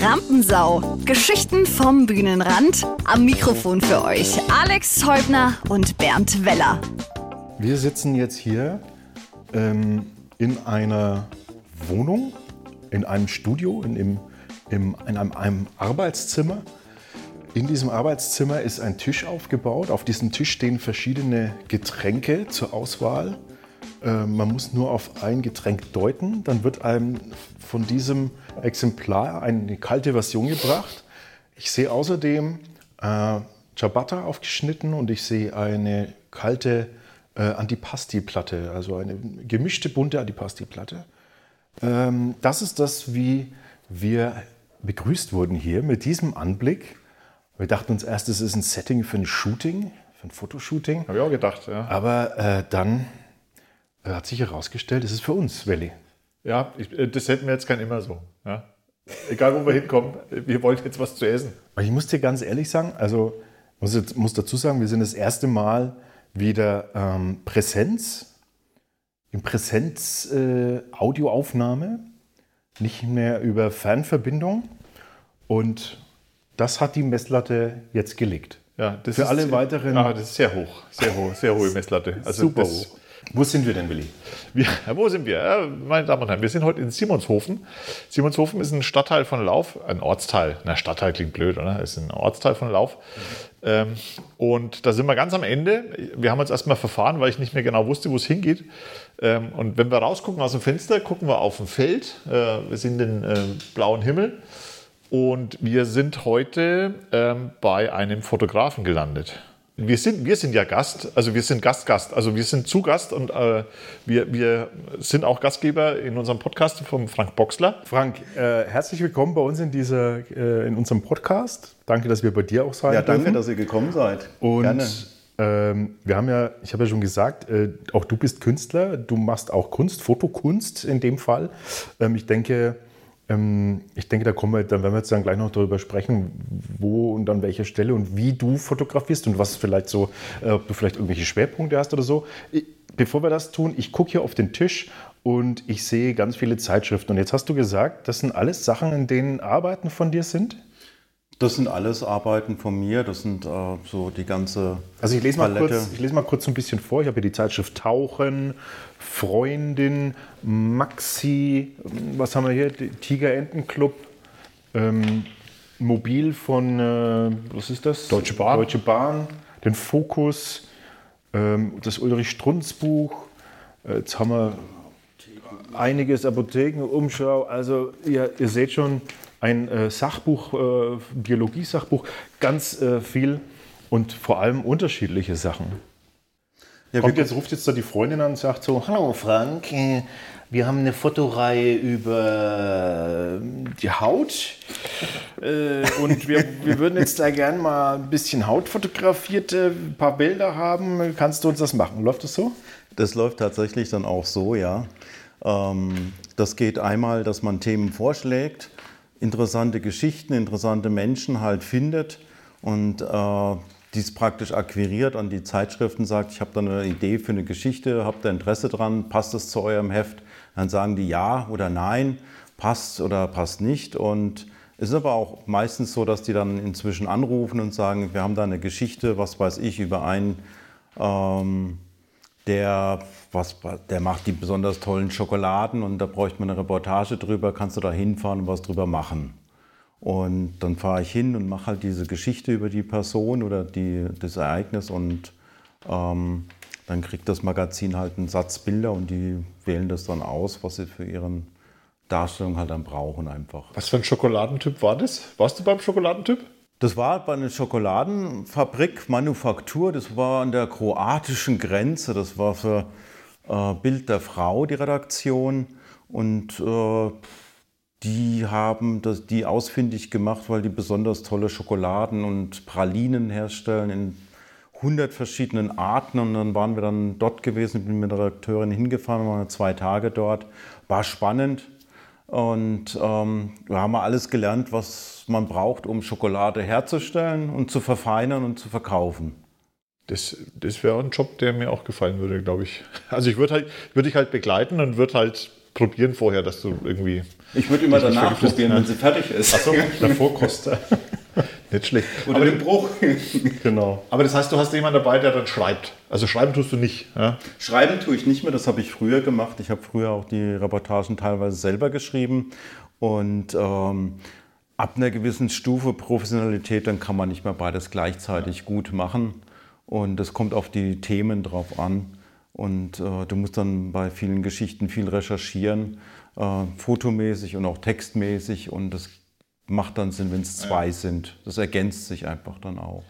Rampensau. Geschichten vom Bühnenrand. Am Mikrofon für euch Alex Häubner und Bernd Weller. Wir sitzen jetzt hier ähm, in einer Wohnung, in einem Studio, in, im, im, in einem, einem Arbeitszimmer. In diesem Arbeitszimmer ist ein Tisch aufgebaut. Auf diesem Tisch stehen verschiedene Getränke zur Auswahl. Äh, man muss nur auf ein Getränk deuten, dann wird einem von diesem Exemplar eine kalte Version gebracht. Ich sehe außerdem äh, Ciabatta aufgeschnitten und ich sehe eine kalte äh, Antipasti-Platte, also eine gemischte bunte Antipasti-Platte. Ähm, das ist das, wie wir begrüßt wurden hier mit diesem Anblick. Wir dachten uns erst, es ist ein Setting für ein Shooting, für ein Fotoshooting. Habe ich auch gedacht, ja. Aber äh, dann hat sich herausgestellt, es ist für uns, Welli. Ja, ich, äh, das hätten wir jetzt kein immer so. Ja. Egal, wo wir hinkommen, wir wollen jetzt was zu essen. Aber ich muss dir ganz ehrlich sagen, also muss, jetzt, muss dazu sagen, wir sind das erste Mal wieder ähm, Präsenz, in Präsenz äh, nicht mehr über Fernverbindung. Und das hat die Messlatte jetzt gelegt. Ja, das Für ist, alle weiteren. Ah, das ist sehr hoch, sehr hoch, sehr hohe Messlatte. Also super hoch. Wo sind wir denn, Willi? Wir, wo sind wir? Meine Damen und Herren, wir sind heute in Simonshofen. Simonshofen ist ein Stadtteil von Lauf, ein Ortsteil. Na, Stadtteil klingt blöd, oder? Ist ein Ortsteil von Lauf. Mhm. Und da sind wir ganz am Ende. Wir haben uns erstmal verfahren, weil ich nicht mehr genau wusste, wo es hingeht. Ähm, und wenn wir rausgucken aus dem Fenster, gucken wir auf ein Feld. Äh, wir sehen den äh, blauen Himmel. Und wir sind heute ähm, bei einem Fotografen gelandet. Wir sind, wir sind ja Gast, also wir sind Gastgast, also wir sind zu Gast und äh, wir, wir sind auch Gastgeber in unserem Podcast vom Frank Boxler. Frank, äh, herzlich willkommen bei uns in, dieser, äh, in unserem Podcast. Danke, dass wir bei dir auch sein Ja, danke, dürfen. dass ihr gekommen seid. Und Gerne. ähm, wir haben ja, ich habe ja schon gesagt, äh, auch du bist Künstler, du machst auch Kunst, Fotokunst in dem Fall. Ähm, ich denke, ich denke, da kommen wir, dann werden wir jetzt dann gleich noch darüber sprechen, wo und an welcher Stelle und wie du fotografierst und was vielleicht so, äh, ob du vielleicht irgendwelche Schwerpunkte hast oder so. Bevor wir das tun, ich gucke hier auf den Tisch und ich sehe ganz viele Zeitschriften. Und jetzt hast du gesagt, das sind alles Sachen, in denen Arbeiten von dir sind? Das sind alles Arbeiten von mir. Das sind äh, so die ganze Also ich lese, mal Palette. kurz, ich lese mal kurz so ein bisschen vor. Ich habe hier die Zeitschrift Tauchen, Freundin, Maxi, was haben wir hier? Die Tiger Entenclub, ähm, Mobil von, äh, was ist das? Deutsche Bahn. Deutsche Bahn, den Fokus, ähm, das Ulrich Strunz Buch. Äh, jetzt haben wir einiges Apotheken, Umschau. Also ihr, ihr seht schon, ein äh, Sachbuch, äh, Biologie-Sachbuch, ganz äh, viel und vor allem unterschiedliche Sachen. Ja, Kommt jetzt, ruft jetzt da die Freundin an und sagt so, hallo Frank, äh, wir haben eine Fotoreihe über äh, die Haut äh, und wir, wir würden jetzt da gern mal ein bisschen Haut fotografiert, ein paar Bilder haben. Kannst du uns das machen? Läuft das so? das läuft tatsächlich dann auch so, ja. Ähm, das geht einmal, dass man Themen vorschlägt, interessante Geschichten, interessante Menschen halt findet und äh, dies praktisch akquiriert an die Zeitschriften, sagt, ich habe da eine Idee für eine Geschichte, habt ihr Interesse dran, passt es zu eurem Heft? Dann sagen die ja oder nein, passt oder passt nicht. Und es ist aber auch meistens so, dass die dann inzwischen anrufen und sagen, wir haben da eine Geschichte, was weiß ich, über einen, ähm, der, was, der macht die besonders tollen Schokoladen und da bräuchte man eine Reportage drüber, kannst du da hinfahren und was drüber machen. Und dann fahre ich hin und mache halt diese Geschichte über die Person oder die, das Ereignis und ähm, dann kriegt das Magazin halt einen Satz Bilder und die wählen das dann aus, was sie für ihren Darstellung halt dann brauchen einfach. Was für ein Schokoladentyp war das? Warst du beim Schokoladentyp? Das war bei einer Schokoladenfabrik, Manufaktur, das war an der kroatischen Grenze, das war für äh, Bild der Frau die Redaktion. Und äh, die haben die ausfindig gemacht, weil die besonders tolle Schokoladen und Pralinen herstellen in 100 verschiedenen Arten. Und dann waren wir dann dort gewesen, bin mit der Redakteurin hingefahren, waren zwei Tage dort, war spannend. Und ähm, wir haben alles gelernt, was man braucht, um Schokolade herzustellen und zu verfeinern und zu verkaufen. Das, das wäre ein Job, der mir auch gefallen würde, glaube ich. Also ich würde halt, würde ich halt begleiten und würde halt probieren vorher, dass du irgendwie. Ich würde immer dich danach probieren, ja. wenn sie fertig ist. Achso, davor kostet. Nicht schlecht. Oder den Bruch. Genau. Aber das heißt, du hast jemanden dabei, der dann schreibt. Also schreiben tust du nicht. Ja? Schreiben tue ich nicht mehr, das habe ich früher gemacht. Ich habe früher auch die Reportagen teilweise selber geschrieben. Und ähm, ab einer gewissen Stufe Professionalität, dann kann man nicht mehr beides gleichzeitig gut machen. Und es kommt auf die Themen drauf an. Und äh, du musst dann bei vielen Geschichten viel recherchieren, äh, fotomäßig und auch textmäßig. Und das macht dann Sinn, wenn es zwei sind. Das ergänzt sich einfach dann auch.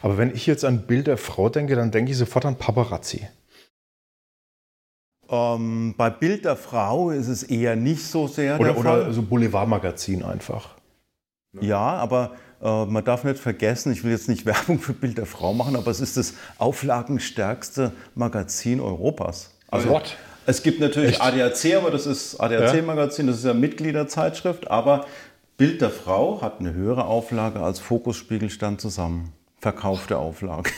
Aber wenn ich jetzt an Bild der Frau denke, dann denke ich sofort an Paparazzi. Ähm, bei Bild der Frau ist es eher nicht so sehr Oder, der Fall. oder so Boulevardmagazin einfach. Ja, aber man darf nicht vergessen, ich will jetzt nicht Werbung für Bild der Frau machen, aber es ist das auflagenstärkste Magazin Europas. Also What? es gibt natürlich Echt? ADAC, aber das ist ADAC-Magazin, das ist ja Mitgliederzeitschrift, aber Bild der Frau hat eine höhere Auflage als Fokus Spiegelstand zusammen. Verkaufte Auflage.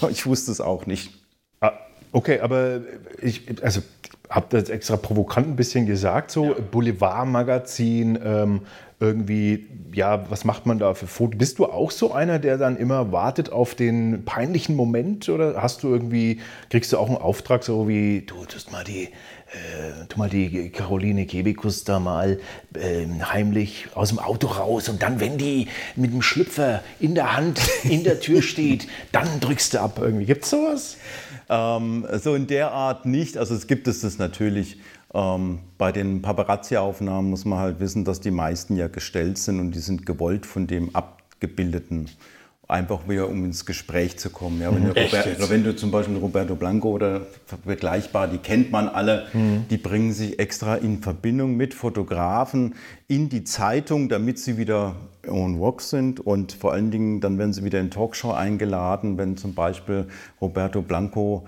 Ja, ich wusste es auch nicht. Ah, okay, aber ich also, habe das extra provokant ein bisschen gesagt, so Boulevardmagazin, ähm, irgendwie, ja, was macht man da für Fotos? Bist du auch so einer, der dann immer wartet auf den peinlichen Moment oder hast du irgendwie, kriegst du auch einen Auftrag so wie, du tust mal die, äh, tu mal die Caroline Kebekus da mal ähm, heimlich aus dem Auto raus und dann, wenn die mit dem Schlüpfer in der Hand in der Tür steht, dann drückst du ab irgendwie. Gibt's sowas? Ähm, so in der Art nicht. Also es gibt es das natürlich. Ähm, bei den Paparazzi-Aufnahmen muss man halt wissen, dass die meisten ja gestellt sind und die sind gewollt von dem Abgebildeten. Einfach wieder, um ins Gespräch zu kommen. Ja, wenn, du Echt Robert, wenn du zum Beispiel Roberto Blanco oder vergleichbar, die kennt man alle, die bringen sich extra in Verbindung mit Fotografen in die Zeitung, damit sie wieder on walk sind. Und vor allen Dingen dann werden sie wieder in Talkshow eingeladen, wenn zum Beispiel Roberto Blanco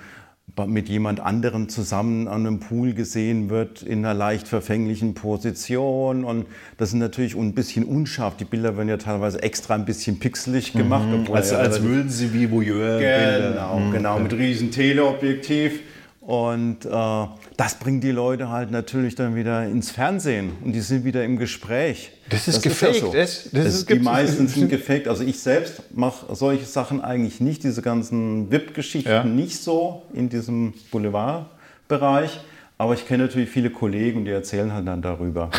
mit jemand anderem zusammen an einem Pool gesehen wird, in einer leicht verfänglichen Position. Und das ist natürlich ein bisschen unscharf. Die Bilder werden ja teilweise extra ein bisschen pixelig gemacht. obwohl Als, ja als würden sie wie Voyeur-Bilder. Genau, genau, mit riesen Teleobjektiv. Und äh, das bringt die Leute halt natürlich dann wieder ins Fernsehen und die sind wieder im Gespräch. Das ist ja gefaked, so. das- das ist- die meisten sind gefaked. Also ich selbst mache solche Sachen eigentlich nicht, diese ganzen VIP-Geschichten Ja. nicht so in diesem Boulevardbereich. Aber ich kenne natürlich viele Kollegen und die erzählen halt dann darüber.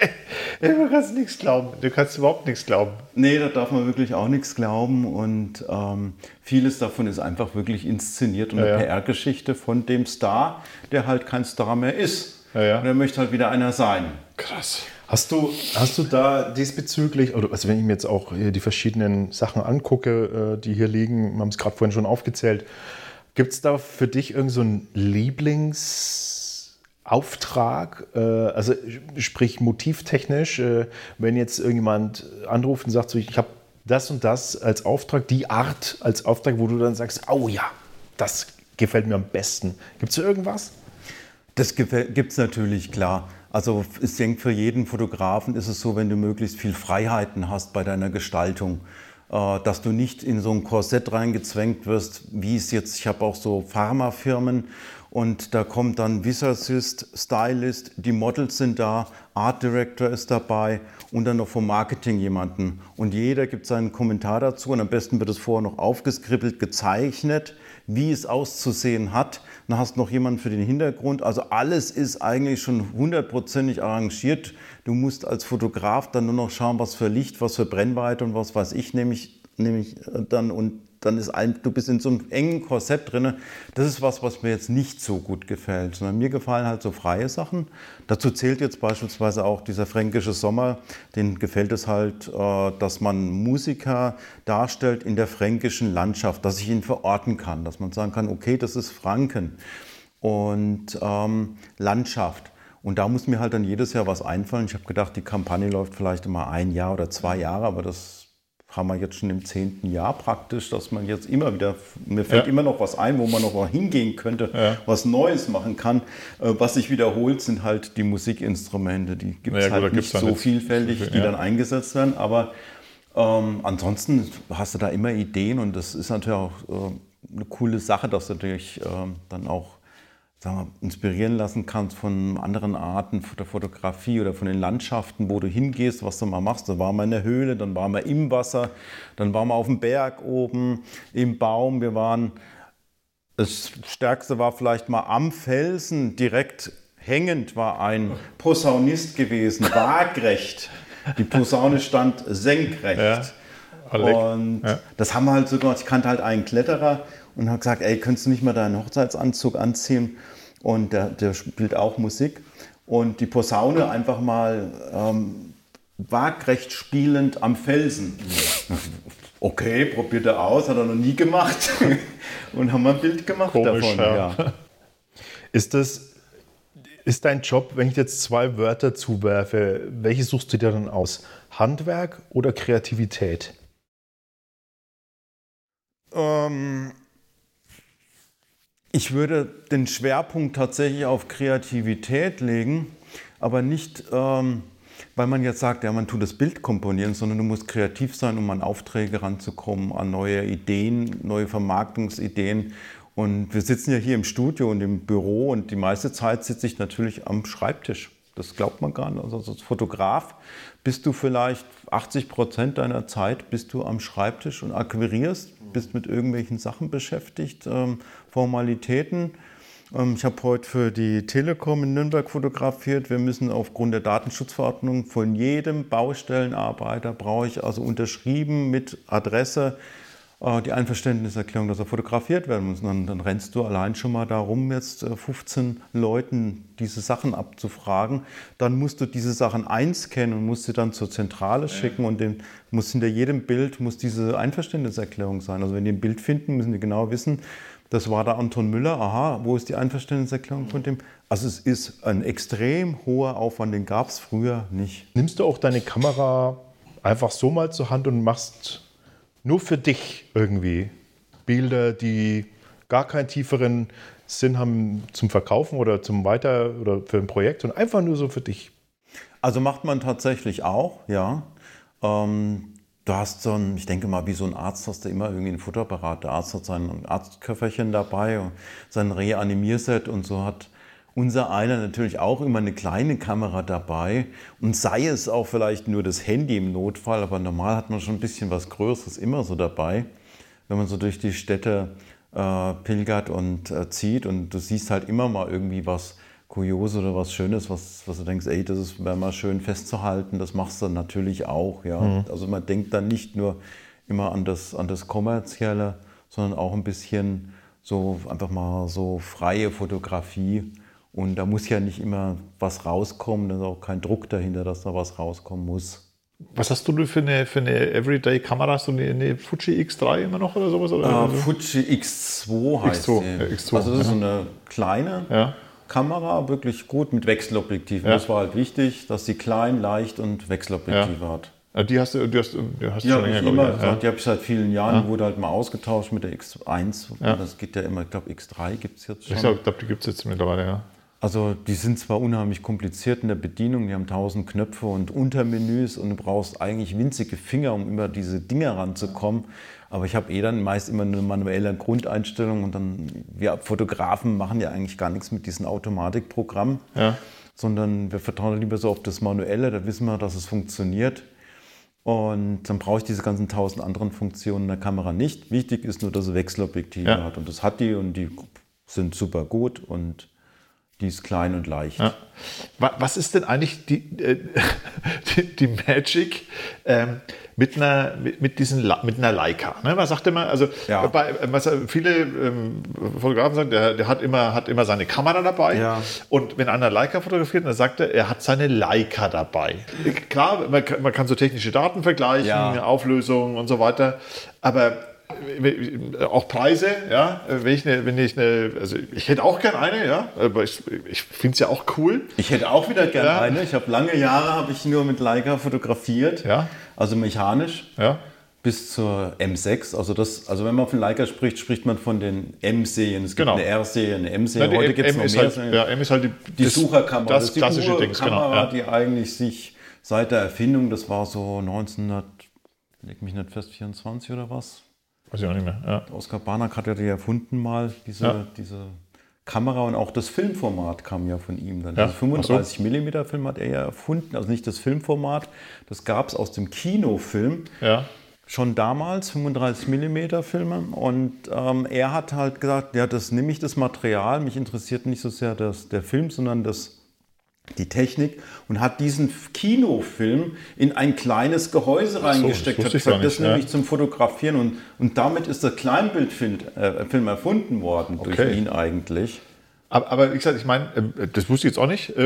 Du kannst nichts glauben. Du kannst überhaupt nichts glauben. Nee, da darf man wirklich auch nichts glauben. Und ähm, vieles davon ist einfach wirklich inszeniert und Ja, eine ja. PR-Geschichte von dem Star, der halt kein Star mehr ist. Ja, ja. Und er möchte halt wieder einer sein. Krass. Hast du, hast du da diesbezüglich, oder also wenn ich mir jetzt auch hier die verschiedenen Sachen angucke, äh, die hier liegen, wir haben es gerade vorhin schon aufgezählt, gibt es da für dich irgendeinen so einen Lieblingsauftrag? Äh, also sprich motivtechnisch, äh, wenn jetzt irgendjemand anruft und sagt, so, ich habe das und das als Auftrag, die Art als Auftrag, wo du dann sagst, oh ja, das gefällt mir am besten. Gibt es irgendwas? Das gibt es natürlich, klar. Also ich denke, für jeden Fotografen ist es so, wenn du möglichst viel Freiheiten hast bei deiner Gestaltung, äh, dass du nicht in so ein Korsett reingezwängt wirst, wie es jetzt, ich habe auch so Pharmafirmen und da kommt dann Visagist, Stylist, die Models sind da, Art Director ist dabei und dann noch vom Marketing jemanden. Und jeder gibt seinen Kommentar dazu und am besten wird es vorher noch aufgeskribbelt, gezeichnet, wie es auszusehen hat. Dann hast du noch jemanden für den Hintergrund. Also alles ist eigentlich schon hundertprozentig arrangiert. Du musst als Fotograf dann nur noch schauen, was für Licht, was für Brennweite und was weiß ich, nämlich, nämlich dann und dann ist ein, du bist in so einem engen Korsett drin. Das ist was, was mir jetzt nicht so gut gefällt, sondern mir gefallen halt so freie Sachen. Dazu zählt jetzt beispielsweise auch dieser fränkische Sommer. Den gefällt es halt, äh, dass man Musiker darstellt in der fränkischen Landschaft, dass ich ihn verorten kann, dass man sagen kann, okay, das ist Franken und ähm, Landschaft. Und da muss mir halt dann jedes Jahr was einfallen. Ich habe gedacht, die Kampagne läuft vielleicht immer ein Jahr oder zwei Jahre, aber das haben wir jetzt schon im zehnten Jahr praktisch, dass man jetzt immer wieder, mir fällt Ja. immer noch was ein, wo man noch mal hingehen könnte, Ja. was Neues machen kann. Äh, Was sich wiederholt, sind halt die Musikinstrumente. Die gibt es Ja, gut, halt gibt's nicht so vielfältig, so viel, die dann eingesetzt werden. Aber ähm, ansonsten hast du da immer Ideen und das ist natürlich auch äh, eine coole Sache, dass du natürlich ähm, dann auch sagen wir, inspirieren lassen kannst von anderen Arten der Fotografie oder von den Landschaften, wo du hingehst, was du mal machst. Da waren wir in der Höhle, dann waren wir im Wasser, dann waren wir auf dem Berg oben, im Baum. Wir waren, das Stärkste war vielleicht mal am Felsen, direkt hängend war ein Posaunist gewesen, waagrecht. Die Posaune stand senkrecht. Ja, und ja. das haben wir halt sogar, ich kannte halt einen Kletterer und habe gesagt, ey, könntest du nicht mal deinen Hochzeitsanzug anziehen? Und der, der spielt auch Musik. Und die Posaune einfach mal ähm, waagrecht spielend am Felsen. Okay, probiert er aus, hat er noch nie gemacht. und haben wir ein Bild gemacht Komisch, davon. Ja. Ja. Ist das, ist dein Job, wenn ich jetzt zwei Wörter zuwerfe, welche suchst du dir dann aus? Handwerk oder Kreativität? Ähm, ich würde den Schwerpunkt tatsächlich auf Kreativität legen, aber nicht, ähm, weil man jetzt sagt, ja, man tut das Bild komponieren, sondern du musst kreativ sein, um an Aufträge ranzukommen, an neue Ideen, neue Vermarktungsideen. Und wir sitzen ja hier im Studio und im Büro und die meiste Zeit sitze ich natürlich am Schreibtisch. Das glaubt man gar nicht. Also als Fotograf bist du vielleicht 80 Prozent deiner Zeit bist du am Schreibtisch und akquirierst, bist mit irgendwelchen Sachen beschäftigt, ähm, Formalitäten. Ähm, ich habe heute für die Telekom in Nürnberg fotografiert. Wir müssen aufgrund der Datenschutzverordnung von jedem Baustellenarbeiter brauche ich also unterschrieben mit Adresse äh, die Einverständniserklärung, dass er fotografiert werden muss. Dann, dann rennst du allein schon mal darum, jetzt 15 äh, Leuten diese Sachen abzufragen. Dann musst du diese Sachen einscannen und musst sie dann zur Zentrale schicken und den, muss hinter jedem Bild muss diese Einverständniserklärung sein. Also wenn die ein Bild finden, müssen die genau wissen, das war der Anton Müller. Aha, wo ist die Einverständniserklärung von dem? Also es ist ein extrem hoher Aufwand, den gab es früher nicht. Nimmst du auch deine Kamera einfach so mal zur Hand und machst nur für dich irgendwie Bilder, die gar keinen tieferen Sinn haben zum Verkaufen oder zum Weiter oder für ein Projekt, sondern einfach nur so für dich. Also macht man tatsächlich auch, ja. Ähm, du hast so ein, ich denke mal, wie so ein Arzt hast du immer irgendwie einen Futterapparat. Der Arzt hat sein Arztköfferchen dabei, und sein Reanimierset und so hat unser einer natürlich auch immer eine kleine Kamera dabei und sei es auch vielleicht nur das Handy im Notfall, aber normal hat man schon ein bisschen was Größeres immer so dabei, wenn man so durch die Städte äh, pilgert und äh, zieht und du siehst halt immer mal irgendwie was Kurioses oder was Schönes, was, was du denkst, ey, das wäre mal schön festzuhalten, das machst du natürlich auch. Ja. Mhm. Also man denkt dann nicht nur immer an das, an das Kommerzielle, sondern auch ein bisschen so einfach mal so freie Fotografie und da muss ja nicht immer was rauskommen, da ist auch kein Druck dahinter, dass da was rauskommen muss. Was hast du für eine, für eine Everyday-Kamera? Hast du eine, eine, Fuji X3 immer noch oder sowas? Oder? Uh, Fuji X2 heißt X2, die. X2, also das ist so eine kleine ja. Kamera, wirklich gut mit Wechselobjektiven. Ja. Das war halt wichtig, dass sie klein, leicht und Wechselobjektive ja. hat. Die hast du, die hast, die hast die schon länger, immer, ich, ja. Die habe ich seit vielen Jahren, ja. wurde halt mal ausgetauscht mit der X1. Ja. Das geht ja immer, ich glaube X3 gibt es jetzt schon. Ich glaube, die gibt es jetzt mittlerweile, ja. Also die sind zwar unheimlich kompliziert in der Bedienung, die haben tausend Knöpfe und Untermenüs und du brauchst eigentlich winzige Finger, um über diese Dinge ranzukommen. Aber ich habe eh dann meist immer eine manuelle Grundeinstellung und dann, wir Fotografen machen ja eigentlich gar nichts mit diesen Automatikprogrammen, ja. sondern wir vertrauen lieber so auf das Manuelle, da wissen wir, dass es funktioniert. Und dann brauche ich diese ganzen tausend anderen Funktionen in der Kamera nicht. Wichtig ist nur, dass es Wechselobjektive ja. hat und das hat die und die sind super gut und die ist klein und leicht. Ja. Was ist denn eigentlich die, äh, die, die, Magic ähm, mit, einer, mit, mit, diesen, mit einer Leica? Ne? Man sagt immer, also ja. bei, was viele ähm, Fotografen sagen, der, der, hat, immer, hat immer seine Kamera dabei. Ja. Und wenn einer Leica fotografiert, dann sagt er, er hat seine Leica dabei. Klar, man, man kann so technische Daten vergleichen, Auflösung und so weiter. Aber auch Preise, ja, wenn ich eine, wenn ich eine, also ich hätte auch gern eine, ja, aber ich, ich finde es ja auch cool. Ich hätte auch wieder gern ja. eine. Ich habe lange Jahre habe ich nur mit Leica fotografiert, ja. also mechanisch. Ja. Bis zur M6, also das, also wenn man von Leica spricht, spricht man von den M-Serien. Es gibt genau. eine R-Serie, eine M-Serie. Heute gibt es noch mehr. Halt, ja, M ist halt die, die das, Sucherkamera. Das, das klassische Ding, genau. Ja. die eigentlich sich seit der Erfindung, das war so 1900, leg mich nicht fest, 24 oder was, Weiß ich auch nicht mehr. Ja. Oskar Barnack hat ja die erfunden mal, diese, ja. diese Kamera und auch das Filmformat kam ja von ihm dann. Ja, Also 35 mm Film hat er ja erfunden, also nicht das Filmformat. Das gab es aus dem Kinofilm Ja. schon damals, 35 mm Filme. Und ähm, er hat halt gesagt, ja, das nehme ich das Material, mich interessiert nicht so sehr das, der Film, sondern das, die Technik und hat diesen Kinofilm in ein kleines Gehäuse reingesteckt. das ich gar gesagt, das nicht, nehme ja. ich zum Fotografieren und, und damit ist der Kleinbildfilm äh, Film erfunden worden durch Okay. ihn eigentlich. Aber, aber wie gesagt, ich meine, ähm, das wusste ich jetzt auch nicht.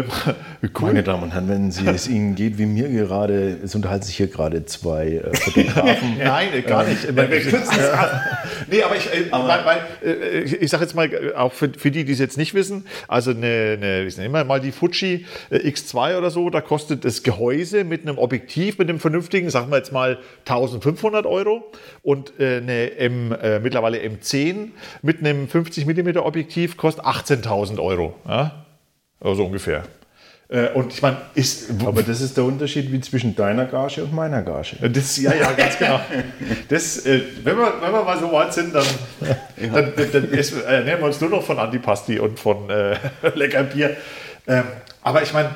Ähm, Meine Damen und Herren, wenn Sie, es Ihnen geht wie mir gerade, es unterhalten sich hier gerade zwei äh, Fotografen. Nein, äh, gar nicht. wir kürzen es ab. Nee, aber ich, äh, weil, weil, äh, ich, ich sage jetzt mal, äh, auch für, für die, die es jetzt nicht wissen, also eine, eine ich nehme mal die Fuji äh, X2 oder so, da kostet das Gehäuse mit einem Objektiv, mit einem vernünftigen, sagen wir jetzt mal 1500 Euro und äh, eine M, äh, mittlerweile M10 mit einem 50 mm Objektiv kostet 18.000 Euro. Ja? Also ungefähr. Äh, und ich meine, ist, Aber das ist der Unterschied wie zwischen deiner Gage und meiner Gage. das, ja, ja, ganz genau. Das, äh, wenn, wir, wenn wir mal so weit sind, dann, dann, dann, dann wir- äh, nehmen wir uns nur noch von Antipasti und von äh, lecker Bier. Ähm, aber ich meine,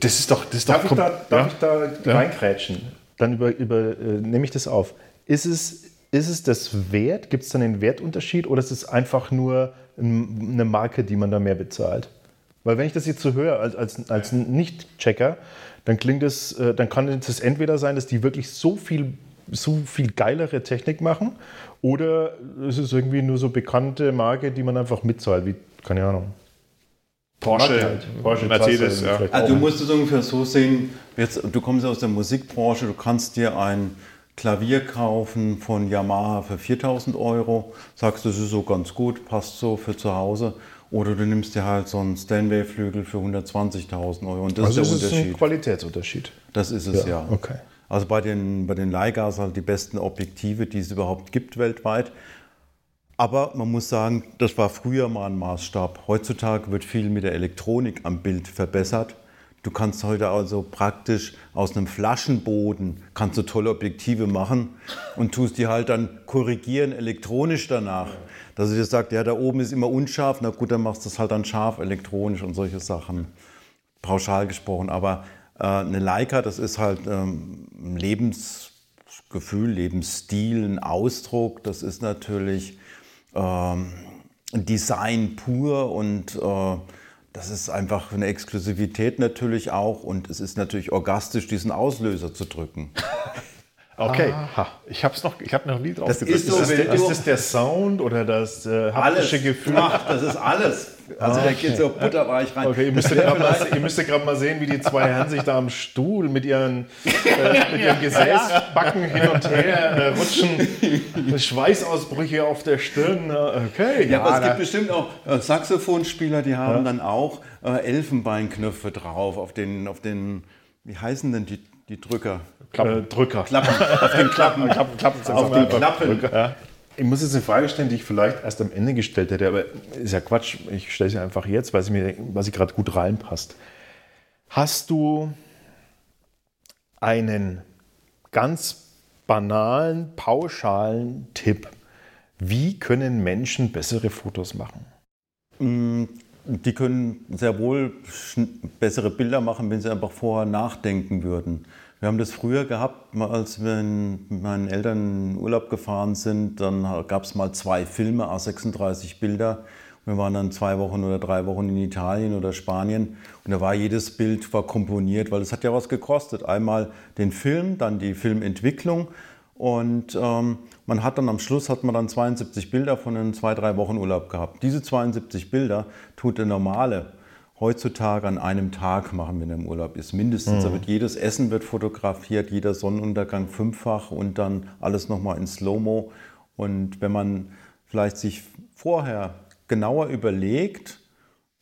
das ist doch. Das ist Darf, doch ich da, darf ja? ich da Ja. reinkrätschen? Dann über, über, äh, nehme ich das auf. Ist es, ist es das Wert? Gibt es dann einen Wertunterschied oder ist es einfach nur ein- eine Marke, die man da mehr bezahlt? Weil wenn ich das jetzt so höre als, als, als Nicht-Checker, dann klingt es, äh, dann kann es entweder sein, dass die wirklich so viel, so viel geilere Technik machen oder es ist irgendwie nur so bekannte Marke, die man einfach mitzahlt, wie, keine Ahnung. Porsche, halt. Porsche, Mercedes. Ja. Also du musst es ungefähr so sehen, jetzt, du kommst aus der Musikbranche, du kannst dir ein Klavier kaufen von Yamaha für 4000 Euro, sagst, das ist so ganz gut, passt so für zu Hause. Oder du nimmst dir halt so einen Stanway-Flügel für 120.000 Euro. Und das Also ist ist der es ein Unterschied. Qualitätsunterschied. Das ist es Ja, ja. okay. Also bei den, bei den Leihgas halt die besten Objektive, die es überhaupt gibt weltweit. Aber man muss sagen, das war früher mal ein Maßstab. Heutzutage wird viel mit der Elektronik am Bild verbessert. Du kannst heute also praktisch aus einem Flaschenboden kannst du tolle Objektive machen und tust die halt dann korrigieren elektronisch danach. Dass du dir sagst, ja, da oben ist immer unscharf, na gut, dann machst du es halt dann scharf elektronisch und solche Sachen pauschal gesprochen, aber äh, eine Leica, das ist halt ähm, ein Lebensgefühl, Lebensstil, ein Ausdruck, das ist natürlich ähm, Design pur und äh, das ist einfach eine Exklusivität natürlich auch und es ist natürlich orgastisch, diesen Auslöser zu drücken. Okay. Ich habe noch, ich hab noch nie drauf Das gedrückt. ist so, das der- du- Ist das der Sound oder das äh, haptische Gefühl? Ach, das ist alles. Also da geht so butterweich rein. Okay, ihr müsst gerade mal, ihr müsst ja gerade mal sehen, wie die zwei Herren sich da am Stuhl mit ihren, äh, mit ihren Gesäßbacken hin und her äh, rutschen. Schweißausbrüche auf der Stirn. Okay, Ja, aber es gibt bestimmt auch äh, Saxophonspieler, die haben dann auch äh, Elfenbeinknöpfe drauf auf den, auf den, wie heißen denn die, die Drücker? äh, Drücker. Klappen, auf den Klappen, Klappen, Klappen, auf den Klappen. Ich muss jetzt eine Frage stellen, die ich vielleicht erst am Ende gestellt hätte, aber ist ja Quatsch. Ich stelle sie einfach jetzt, weil sie mir, weil sie gerade gut reinpasst. Hast du einen ganz banalen, pauschalen Tipp? Wie können Menschen bessere Fotos machen? Die können sehr wohl bessere Bilder machen, wenn sie einfach vorher nachdenken würden. Wir haben das früher gehabt, als wir mit meinen Eltern in Urlaub gefahren sind. Dann gab es mal zwei Filme, A36 Bilder. Wir waren dann zwei Wochen oder drei Wochen in Italien oder Spanien und da war jedes Bild war komponiert, weil es hat ja was gekostet. Einmal den Film, dann die Filmentwicklung und ähm, man hat dann am Schluss hat man dann 72 Bilder von einem zwei, drei Wochen Urlaub gehabt. Diese 72 Bilder tut der normale heutzutage an einem Tag machen, wenn er im Urlaub ist. Mindestens. Da wird jedes Essen wird fotografiert, jeder Sonnenuntergang fünffach und dann alles nochmal in Slow-Mo. Und wenn man vielleicht sich vorher genauer überlegt,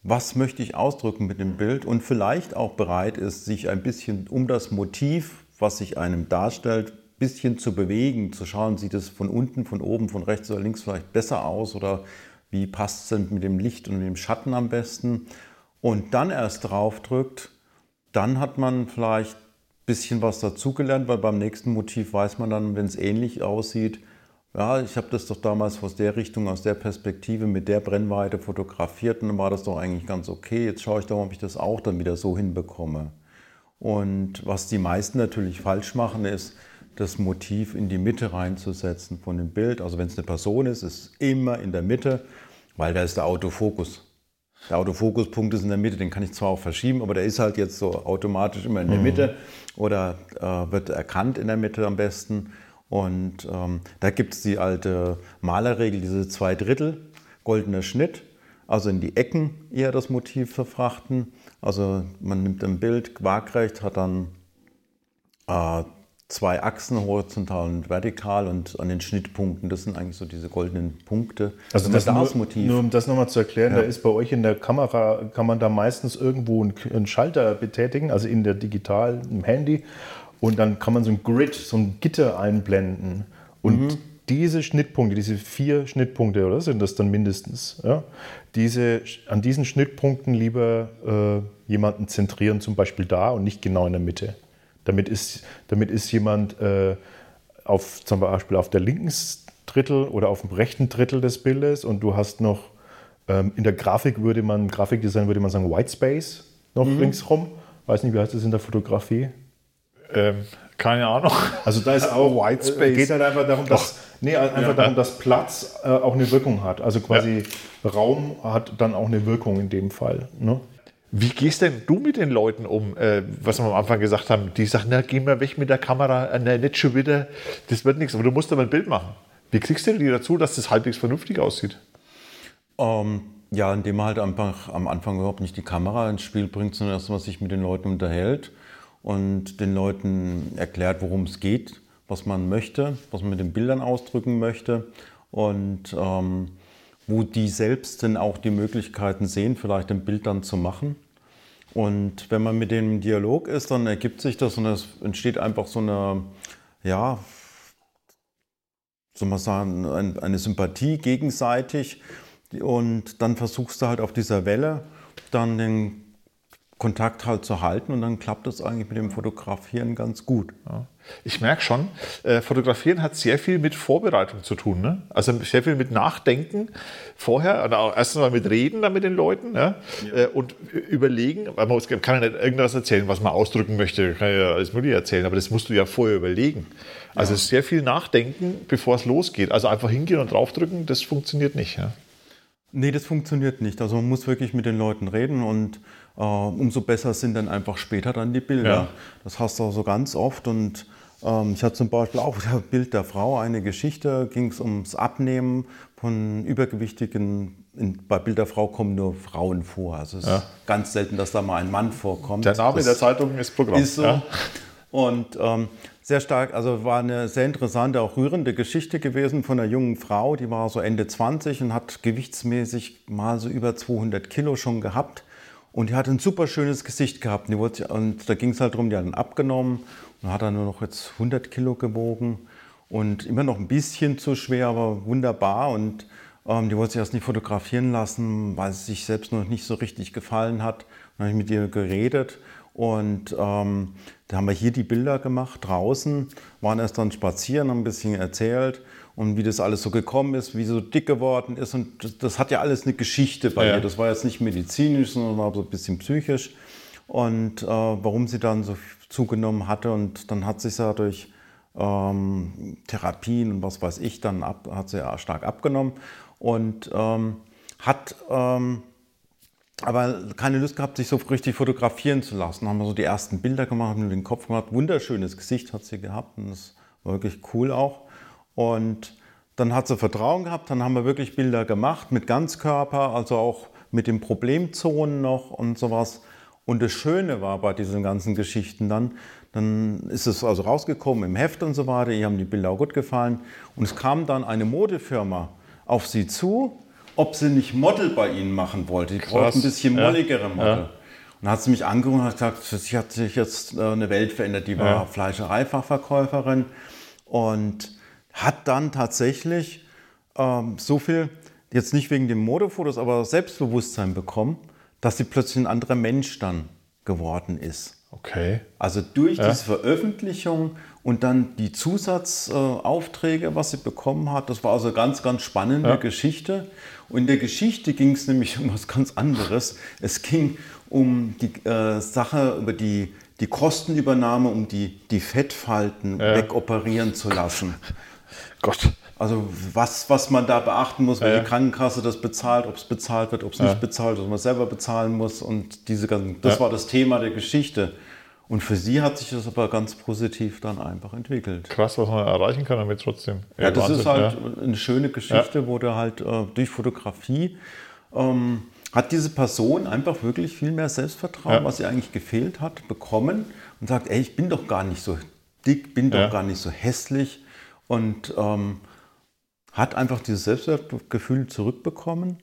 was möchte ich ausdrücken mit dem Bild und vielleicht auch bereit ist, sich ein bisschen um das Motiv, was sich einem darstellt, ein bisschen zu bewegen, zu schauen, sieht es von unten, von oben, von rechts oder links vielleicht besser aus oder wie passt es denn mit dem Licht und dem Schatten am besten und dann erst drauf drückt, dann hat man vielleicht ein bisschen was dazugelernt, weil beim nächsten Motiv weiß man dann, wenn es ähnlich aussieht, ja, ich habe das doch damals aus der Richtung, aus der Perspektive, mit der Brennweite fotografiert und dann war das doch eigentlich ganz okay. Jetzt schaue ich doch, ob ich das auch dann wieder so hinbekomme. Und was die meisten natürlich falsch machen, ist, das Motiv in die Mitte reinzusetzen von dem Bild. Also wenn es eine Person ist, ist immer in der Mitte, weil da ist der Autofokus. Der Autofokuspunkt ist in der Mitte, den kann ich zwar auch verschieben, aber der ist halt jetzt so automatisch immer in der Mitte oder äh, wird erkannt in der Mitte am besten. Und ähm, da gibt es die alte Malerregel, diese zwei Drittel, goldener Schnitt, also in die Ecken eher das Motiv verfrachten. Also man nimmt ein Bild waagrecht, hat dann äh, zwei Achsen, horizontal und vertikal und an den Schnittpunkten, das sind eigentlich so diese goldenen Punkte. Also das, das nur, nur, um das nochmal zu erklären, ja. da ist bei euch in der Kamera, kann man da meistens irgendwo einen, Schalter betätigen, also in der Digital, im Handy und dann kann man so ein Grid, so ein Gitter einblenden und mhm. diese Schnittpunkte, diese vier Schnittpunkte, oder sind das dann mindestens, ja, diese, an diesen Schnittpunkten lieber äh, jemanden zentrieren, zum Beispiel da und nicht genau in der Mitte. Damit ist, damit ist jemand äh, auf, zum Beispiel auf der linken Drittel oder auf dem rechten Drittel des Bildes und du hast noch ähm, in der Grafik würde man, Grafikdesign würde man sagen White Space noch mhm. ringsrum. Weiß nicht, wie heißt das in der Fotografie? Ähm, keine Ahnung. Also da ist auch White äh, Space. geht halt einfach darum, dass, nee, einfach ja. darum, dass Platz äh, auch eine Wirkung hat. Also quasi ja. Raum hat dann auch eine Wirkung in dem Fall. Ne? Wie gehst denn du mit den Leuten um, äh, was wir am Anfang gesagt haben, die sagen, na, geh mal weg mit der Kamera, äh, na, nicht schon wieder, das wird nichts, aber du musst aber ein Bild machen. Wie kriegst du die dazu, dass das halbwegs vernünftig aussieht? Ähm, ja, indem man halt einfach am Anfang überhaupt nicht die Kamera ins Spiel bringt, sondern dass man sich mit den Leuten unterhält und den Leuten erklärt, worum es geht, was man möchte, was man mit den Bildern ausdrücken möchte und ähm, wo die selbst dann auch die Möglichkeiten sehen, vielleicht ein Bild dann zu machen. Und wenn man mit dem im Dialog ist, dann ergibt sich das und es entsteht einfach so eine, ja, soll man sagen, eine Sympathie gegenseitig. Und dann versuchst du halt auf dieser Welle dann den Kontakt halt zu halten und dann klappt das eigentlich mit dem Fotografieren ganz gut. Ja. Ich merke schon, äh, Fotografieren hat sehr viel mit Vorbereitung zu tun. Ne? Also sehr viel mit Nachdenken vorher, oder erstens mal mit Reden dann mit den Leuten ja? Ja. Äh, und überlegen, weil man kann ja nicht irgendwas erzählen, was man ausdrücken möchte, kann ja alles Mögliche erzählen, aber das musst du ja vorher überlegen. Also sehr viel Nachdenken, bevor es losgeht. Also einfach hingehen und draufdrücken, das funktioniert nicht. Ja? Nee, das funktioniert nicht. Also man muss wirklich mit den Leuten reden und äh, umso besser sind dann einfach später dann die Bilder. Ja. Das hast du auch so ganz oft und ich hatte zum Beispiel auch das Bild der Frau, eine Geschichte, ging es ums Abnehmen von übergewichtigen in, bei Bild der Frau kommen nur Frauen vor. Also es ja. ist ganz selten, dass da mal ein Mann vorkommt. Der Name das der Zeitung ist Programm. Ist so. Ja. Und ähm, sehr stark, also war eine sehr interessante, auch rührende Geschichte gewesen von einer jungen Frau, die war so Ende 20 und hat gewichtsmäßig mal so über 200 Kilo schon gehabt und die hat ein super schönes Gesicht gehabt. Wurde, und da ging es halt darum, die hat dann abgenommen und hat dann nur noch jetzt 100 Kilo gewogen. Und immer noch ein bisschen zu schwer, aber wunderbar. Und ähm, die wollte sich erst nicht fotografieren lassen, weil es sich selbst noch nicht so richtig gefallen hat. Dann habe ich mit ihr geredet. Und ähm, da haben wir hier die Bilder gemacht draußen, waren erst dann spazieren, haben ein bisschen erzählt und wie das alles so gekommen ist, wie so dick geworden ist. Und das, das hat ja alles eine Geschichte bei ja. ihr. Das war jetzt nicht medizinisch, sondern war so ein bisschen psychisch. Und äh, warum sie dann so zugenommen hatte. Und dann hat sich ja durch ähm, Therapien und was weiß ich, dann ab, hat sie ja stark abgenommen. Und ähm, hat ähm, aber keine Lust gehabt, sich so richtig fotografieren zu lassen. Haben wir so die ersten Bilder gemacht, haben den Kopf gemacht. Wunderschönes Gesicht hat sie gehabt und das war wirklich cool auch. Und dann hat sie Vertrauen gehabt, dann haben wir wirklich Bilder gemacht mit Ganzkörper, also auch mit den Problemzonen noch und sowas. Und das Schöne war bei diesen ganzen Geschichten dann, dann ist es also rausgekommen im Heft und so weiter, ihr haben die Bilder auch gut gefallen. Und es kam dann eine Modefirma auf sie zu, ob sie nicht Model bei ihnen machen wollte. Die braucht ein bisschen molligere Model. Ja. Und dann hat sie mich angerufen und hat gesagt, sie hat sich jetzt äh, eine Welt verändert. Die war ja. Fleischereifachverkäuferin und hat dann tatsächlich ähm, so viel, jetzt nicht wegen den Modefotos, aber Selbstbewusstsein bekommen, dass sie plötzlich ein anderer Mensch dann geworden ist. Okay. Also durch diese Veröffentlichung und dann die Zusatzaufträge, was sie bekommen hat, das war also eine ganz, ganz spannende Ja. Geschichte. Und in der Geschichte ging es nämlich um was ganz anderes. Es ging um die äh, Sache, über die, die Kostenübernahme, um die, die Fettfalten wegoperieren zu lassen. Gott. Also was, was man da beachten muss, welche Ja. Krankenkasse das bezahlt, ob es bezahlt wird, ob es nicht bezahlt wird, ob man selber bezahlen muss. Und diese ganzen, das Ja. war das Thema der Geschichte. Und für sie hat sich das aber ganz positiv dann einfach entwickelt. Krass, was man erreichen kann damit trotzdem. Ja, das Wahnsinn, ist halt ja. eine schöne Geschichte, wo du halt äh, durch Fotografie ähm, hat diese Person einfach wirklich viel mehr Selbstvertrauen, Ja. was ihr eigentlich gefehlt hat, bekommen und sagt, ey, ich bin doch gar nicht so dick, bin doch Ja. gar nicht so hässlich und ähm, hat einfach dieses Selbstwertgefühl zurückbekommen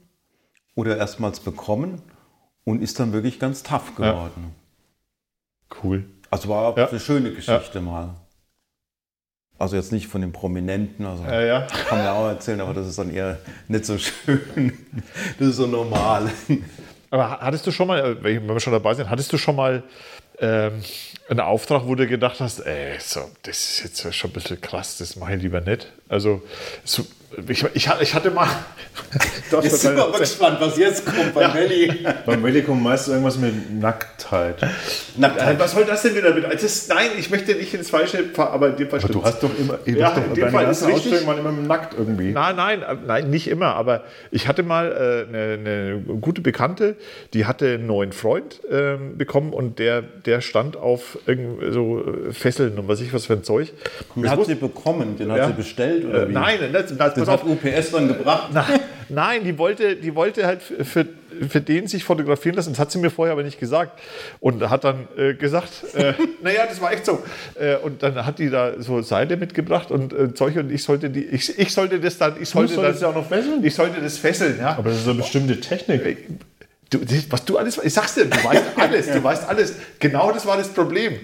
oder erstmals bekommen und ist dann wirklich ganz tough geworden. Cool. Also war Ja. eine schöne Geschichte mal. Also jetzt nicht von den Prominenten, also Ja, ja. kann man ja auch erzählen, aber das ist dann eher nicht so schön. Das ist so normal. Aber hattest du schon mal, äh, wenn wir schon dabei sind, hattest du schon mal ähm, einen Auftrag, wo du gedacht hast, ey, so, das ist jetzt schon ein bisschen krass, das mache ich lieber nicht. Also, so, ich, ich, ich hatte mal. Das Jetzt sind wir aber gespannt, was jetzt kommt bei Melli. Beim Melli kommt meist irgendwas mit Nacktheit. Äh, Was soll das denn wieder mit? Das, nein, ich möchte nicht ins Falsche, aber in dem Fall Aber du hast doch immer, Ja, doch, in dem Fall ist richtig. Waren immer nackt irgendwie. Nein, nein, äh, nein, nicht immer. Aber ich hatte mal äh, eine, eine gute Bekannte, die hatte einen neuen Freund ähm, bekommen und der, der stand auf irgend so äh, Fesseln und was ich was für ein Zeug. Den hat sie bekommen, den hat Ja. sie bestellt oder äh, wie? nein, das, das, Auf. hat UPS dann gebracht. Na, nein, die wollte, die wollte halt für, für, den sich fotografieren lassen. Das hat sie mir vorher aber nicht gesagt. Und hat dann äh, gesagt, äh, naja, das war echt so. Äh, und dann hat die da so Seile mitgebracht und äh, Zeug und ich sollte die, ich, ich sollte das dann, ich sollte dann, ja auch noch fesseln? Ich sollte das fesseln, ja. Aber das ist eine bestimmte Technik. Du, was du alles, ich sag's dir, du weißt alles, du weißt alles. Genau das war das Problem.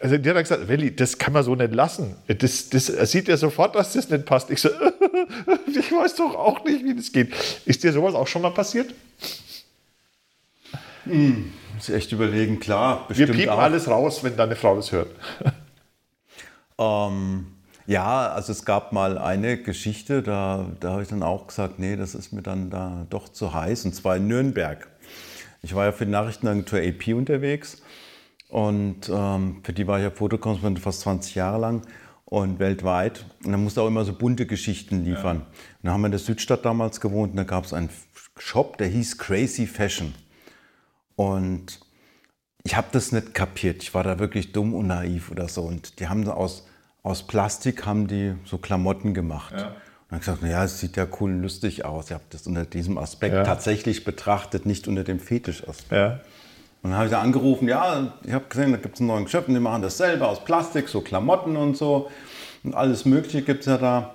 Also die hat dann gesagt, Welli, das kann man so nicht lassen. Das, das er sieht ja sofort, dass das nicht passt. Ich so, ich weiß doch auch nicht, wie das geht. Ist dir sowas auch schon mal passiert? Muss ich echt überlegen, klar, Wir piepen auch. alles raus, wenn deine Frau das hört. Ähm, ja, also es gab mal eine Geschichte, da, da habe ich dann auch gesagt, nee, das ist mir dann da doch zu heiß, und zwar in Nürnberg. Ich war ja für die Nachrichtenagentur AP unterwegs und ähm, für die war ich ja Fotokorrespondent fast 20 Jahre lang und weltweit. Und dann musste auch immer so bunte Geschichten liefern. Und dann haben wir in der Südstadt damals gewohnt und da gab es einen Shop, der hieß Crazy Fashion. Und ich habe das nicht kapiert. Ich war da wirklich dumm und naiv oder so. Und die haben aus, aus Plastik haben die so Klamotten gemacht. Und dann gesagt, naja, es sieht ja cool und lustig aus. Ich habe das unter diesem Aspekt Ja. tatsächlich betrachtet, nicht unter dem Fetischaspekt. Ja. Und dann habe ich da angerufen, ja, ich habe gesehen, da gibt es einen neuen Geschäft und die machen das selber aus Plastik, so Klamotten und so. Und alles Mögliche gibt es ja da.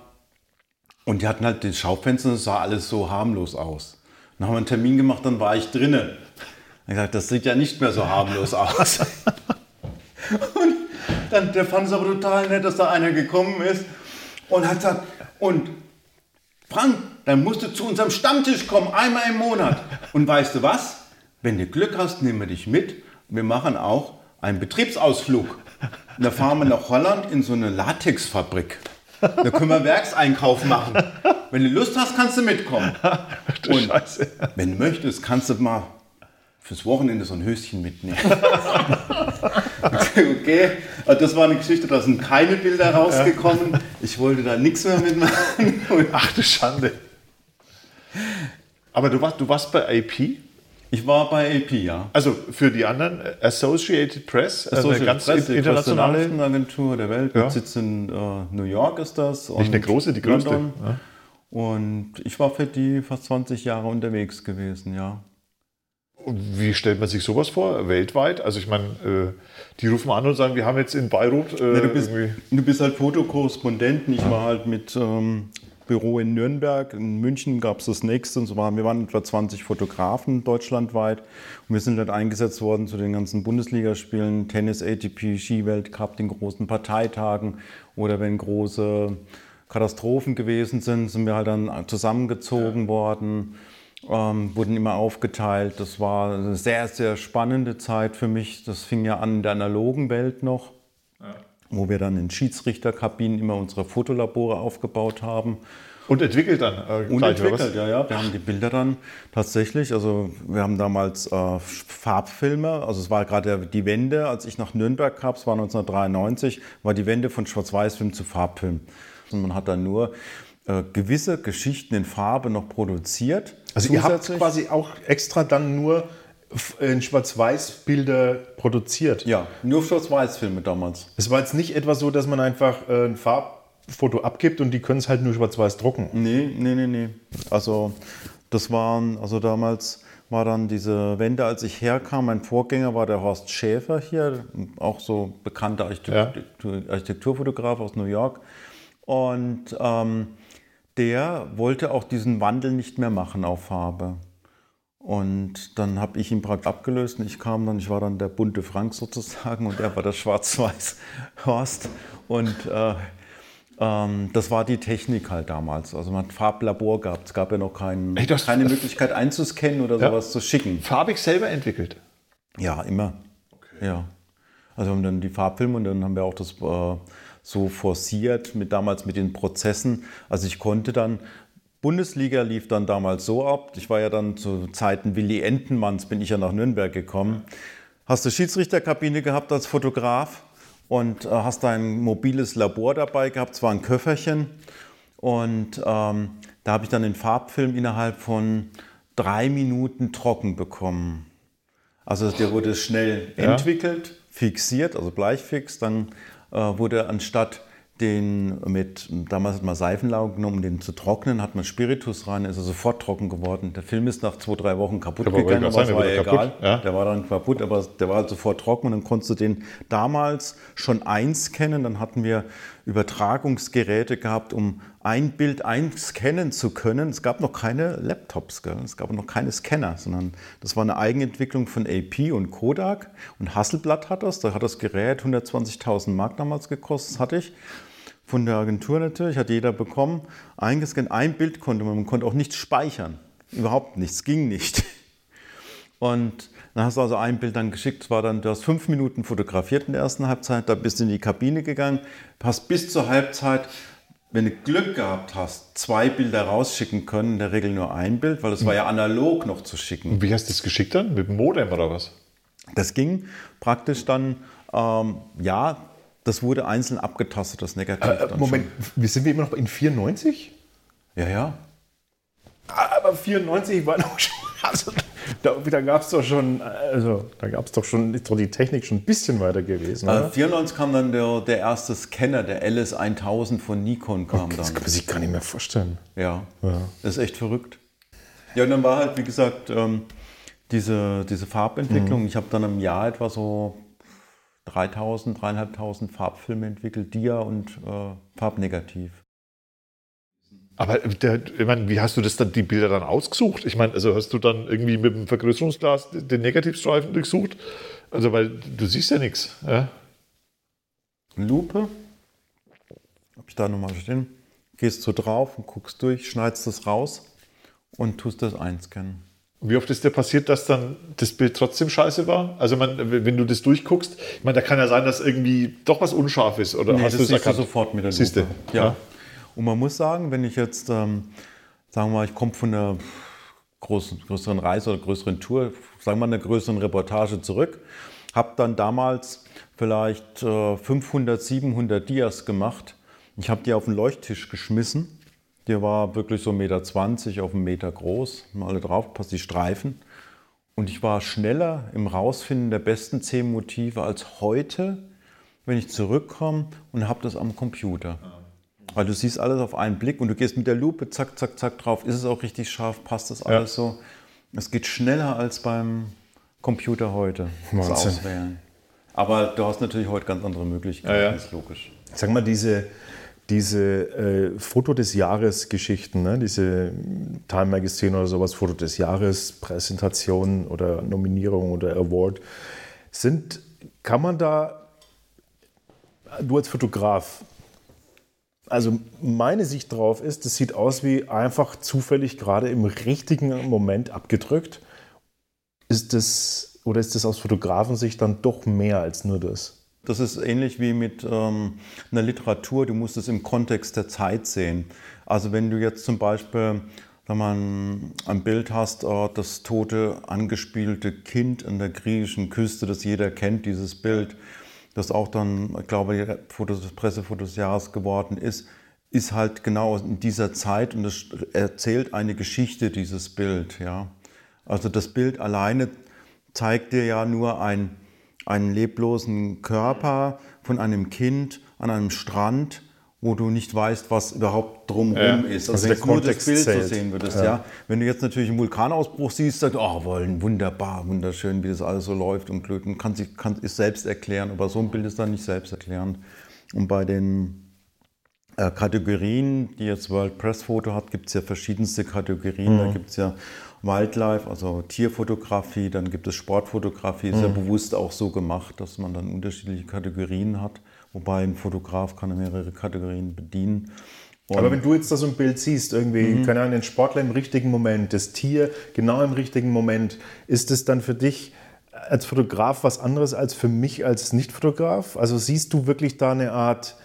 Und die hatten halt die Schaufenster und es sah alles so harmlos aus. Dann haben wir einen Termin gemacht, dann war ich drinnen. Dann gesagt, das sieht ja nicht mehr so harmlos aus. und dann, der fand es aber total nett, dass da einer gekommen ist und hat gesagt, und Frank, dann musst du zu unserem Stammtisch kommen, einmal im Monat. Und weißt du was? Wenn du Glück hast, nehmen wir dich mit. Wir machen auch einen Betriebsausflug. Und da fahren wir nach Holland in so eine Latexfabrik. Da können wir Werkseinkauf machen. Wenn du Lust hast, kannst du mitkommen. Du Und Scheiße. wenn du möchtest, kannst du mal fürs Wochenende so ein Höschen mitnehmen. okay, also das war eine Geschichte, da sind keine Bilder rausgekommen. Ich wollte da nichts mehr mitmachen. Ach du Schande. Aber du warst, du warst bei AP? Ich war bei AP, ja. Also für die anderen, äh, Associated Press, also eine Associated ganz Press, die internationale. Nachrichtenagentur der Welt. Ja. Mit Sitz in äh, New York ist das. Nicht eine große, die größte. Ja. Und ich war für die fast 20 Jahre unterwegs gewesen, ja. Wie stellt man sich sowas vor, weltweit? Also ich meine, äh, die rufen an und sagen, wir haben jetzt in Beirut äh, Ja, du, bist, irgendwie... du bist halt Fotokorrespondent. Ich war halt mit ähm, Büro in Nürnberg. In München gab es das nächste. Und so waren, wir waren etwa 20 Fotografen deutschlandweit. Und wir sind halt eingesetzt worden zu den ganzen Bundesligaspielen, Tennis, ATP, Skiweltcup, den großen Parteitagen. Oder wenn große Katastrophen gewesen sind, sind wir halt dann zusammengezogen worden. Ähm, wurden immer aufgeteilt. Das war eine sehr, sehr spannende Zeit für mich. Das fing ja an in der analogen Welt noch, ja. wo wir dann in Schiedsrichterkabinen immer unsere Fotolabore aufgebaut haben. Und entwickelt dann? Äh, und entwickelt, ja, ja. Wir haben die Bilder dann tatsächlich, also wir haben damals äh, Farbfilme, also es war gerade die Wende, als ich nach Nürnberg kam, es war 1993, war die Wende von Schwarz-Weiß-Film zu Farbfilm. Und man hat dann nur äh, gewisse Geschichten in Farbe noch produziert. Also ihr habt quasi auch extra dann nur in Schwarz-Weiß-Bilder produziert? Ja, nur Schwarz-Weiß-Filme damals. Es war jetzt nicht etwa so, dass man einfach äh, ein Farbfoto abgibt und die können es halt nur schwarz-weiß drucken? Nee, nee, nee, nee. Also das waren, also damals war dann diese Wende, als ich herkam, mein Vorgänger war der Horst Schäfer hier, auch so bekannter Architektur, ja. Architekturfotograf aus New York. Und ähm, der wollte auch diesen Wandel nicht mehr machen auf Farbe. Und dann habe ich ihn praktisch abgelöst und ich kam dann, ich war dann der bunte Frank sozusagen und er war der schwarz-weiß Horst. Und äh, ähm, das war die Technik halt damals. Also man hat Farblabor gehabt. Es gab ja noch kein, Ey, keine Möglichkeit einzuscannen oder ja. sowas zu schicken. Farbig selber entwickelt? Ja, immer. Okay. Ja. Also wir haben dann die Farbfilme und dann haben wir auch das äh, so forciert, mit damals mit den Prozessen. Also ich konnte dann, Bundesliga lief dann damals so ab, ich war ja dann zu Zeiten Willi Entenmanns, bin ich ja nach Nürnberg gekommen. Hast du Schiedsrichterkabine gehabt als Fotograf und äh, hast ein mobiles Labor dabei gehabt, zwar ein Köfferchen. Und ähm, da habe ich dann den Farbfilm innerhalb von drei Minuten trocken bekommen. Also der wurde schnell ja. entwickelt, fixiert, also bleichfix, dann wurde anstatt den mit, damals hat man Seifenlauge genommen, um den zu trocknen, hat man Spiritus rein, ist er sofort trocken geworden. Der Film ist nach zwei, drei Wochen kaputt aber gegangen, aber es war ja egal. Ja? Der war dann kaputt, aber der war halt sofort trocken und dann konntest du den damals schon einscannen. Dann hatten wir Übertragungsgeräte gehabt, um ein Bild einscannen zu können. Es gab noch keine Laptops, gell? es gab noch keine Scanner, sondern das war eine Eigenentwicklung von AP und Kodak. Und Hasselblatt hat das, da hat das Gerät 120.000 Mark damals gekostet, hatte ich von der Agentur natürlich, hat jeder bekommen, eingescannt. Ein Bild konnte man, man konnte auch nichts speichern. Überhaupt nichts, ging nicht. Und dann hast du also ein Bild dann geschickt, war dann, du hast fünf Minuten fotografiert in der ersten Halbzeit, da bist du in die Kabine gegangen, hast bis zur Halbzeit, wenn du Glück gehabt hast, zwei Bilder rausschicken können, in der Regel nur ein Bild, weil es war ja analog noch zu schicken. Und wie hast du das geschickt dann? Mit dem Modem oder was? Das ging praktisch dann, ähm, ja, das wurde einzeln abgetastet, das Negativ. Äh, Moment, schon. sind wir immer noch in 94? Ja, ja. Aber 94 war noch schon. Also, da, da gab es doch schon, also da gab es doch schon, ist doch die Technik schon ein bisschen weiter gewesen. Äh, 94 kam dann der, der erste Scanner, der LS1000 von Nikon kam okay, dann. Das kann man sich gar nicht mehr vorstellen. Ja, ja. das ist echt verrückt. Ja, und dann war halt, wie gesagt, ähm, diese, diese Farbentwicklung. Mhm. Ich habe dann im Jahr etwa so 3000, 3500 Farbfilme entwickelt, Dia und äh, Farbnegativ. Aber der, ich meine, wie hast du das dann, die Bilder dann ausgesucht? Ich meine, also hast du dann irgendwie mit dem Vergrößerungsglas den Negativstreifen durchsucht? Also, weil du siehst ja nichts. Ja? Lupe. Hab ich da nochmal stehen. Gehst du drauf und guckst durch, schneidest das raus und tust das einscannen. Wie oft ist dir passiert, dass dann das Bild trotzdem scheiße war? Also man, wenn du das durchguckst, ich meine, da kann ja sein, dass irgendwie doch was unscharf ist. Oder nee, hast das du es sofort mit der Lupe. Siehste? Ja. ja. Und man muss sagen, wenn ich jetzt, ähm, sagen wir mal, ich komme von einer großen, größeren Reise oder größeren Tour, sagen wir mal einer größeren Reportage zurück, habe dann damals vielleicht äh, 500, 700 Dias gemacht. Ich habe die auf den Leuchttisch geschmissen der war wirklich so 1,20 Meter auf einen Meter groß, mal alle drauf, passt die Streifen. Und ich war schneller im Rausfinden der besten zehn Motive als heute, wenn ich zurückkomme und habe das am Computer. Weil du siehst alles auf einen Blick und du gehst mit der Lupe zack, zack, zack drauf. Ist es auch richtig scharf? Passt das alles ja. so? Es geht schneller als beim Computer heute. Wahnsinn. Das Auswählen. Aber du hast natürlich heute ganz andere Möglichkeiten, ja, ja. ist logisch. Sag mal, diese, diese äh, Foto des Jahres Geschichten, ne? diese Time Magazine oder sowas, Foto des Jahres, Präsentation oder Nominierung oder Award, sind, kann man da, du als Fotograf, also meine Sicht drauf ist, das sieht aus wie einfach zufällig gerade im richtigen Moment abgedrückt. Ist das, oder ist das aus Fotografensicht dann doch mehr als nur das? Das ist ähnlich wie mit ähm, einer Literatur. Du musst es im Kontext der Zeit sehen. Also wenn du jetzt zum Beispiel wenn man ein Bild hast, äh, das tote, angespielte Kind an der griechischen Küste, das jeder kennt, dieses Bild, das auch dann, ich glaube, Fotos, Pressefotos des Jahres geworden ist, ist halt genau in dieser Zeit und es erzählt eine Geschichte, dieses Bild. Ja. Also das Bild alleine zeigt dir ja nur ein einen leblosen Körper von einem Kind an einem Strand, wo du nicht weißt, was überhaupt drumherum ja. ist. Also, also wenn du nur das Bild zählt. so sehen würdest. Ja. ja. Wenn du jetzt natürlich einen Vulkanausbruch siehst, sagst du, oh, wunderbar, wunderschön, wie das alles so läuft und glüht und kann sich kann es selbst erklären. Aber so ein Bild ist dann nicht selbst erklärend. Und bei den äh, Kategorien, die jetzt World Press Photo hat, gibt es ja verschiedenste Kategorien. Mhm. Da gibt es ja Wildlife, also Tierfotografie, dann gibt es Sportfotografie, ist mhm. ja bewusst auch so gemacht, dass man dann unterschiedliche Kategorien hat, wobei ein Fotograf kann mehrere Kategorien bedienen. Und Aber wenn du jetzt da so ein Bild siehst, irgendwie, mhm. keine Ahnung, den Sportler im richtigen Moment, das Tier genau im richtigen Moment, ist es dann für dich als Fotograf was anderes als für mich als Nicht-Fotograf? Also siehst du wirklich da eine Art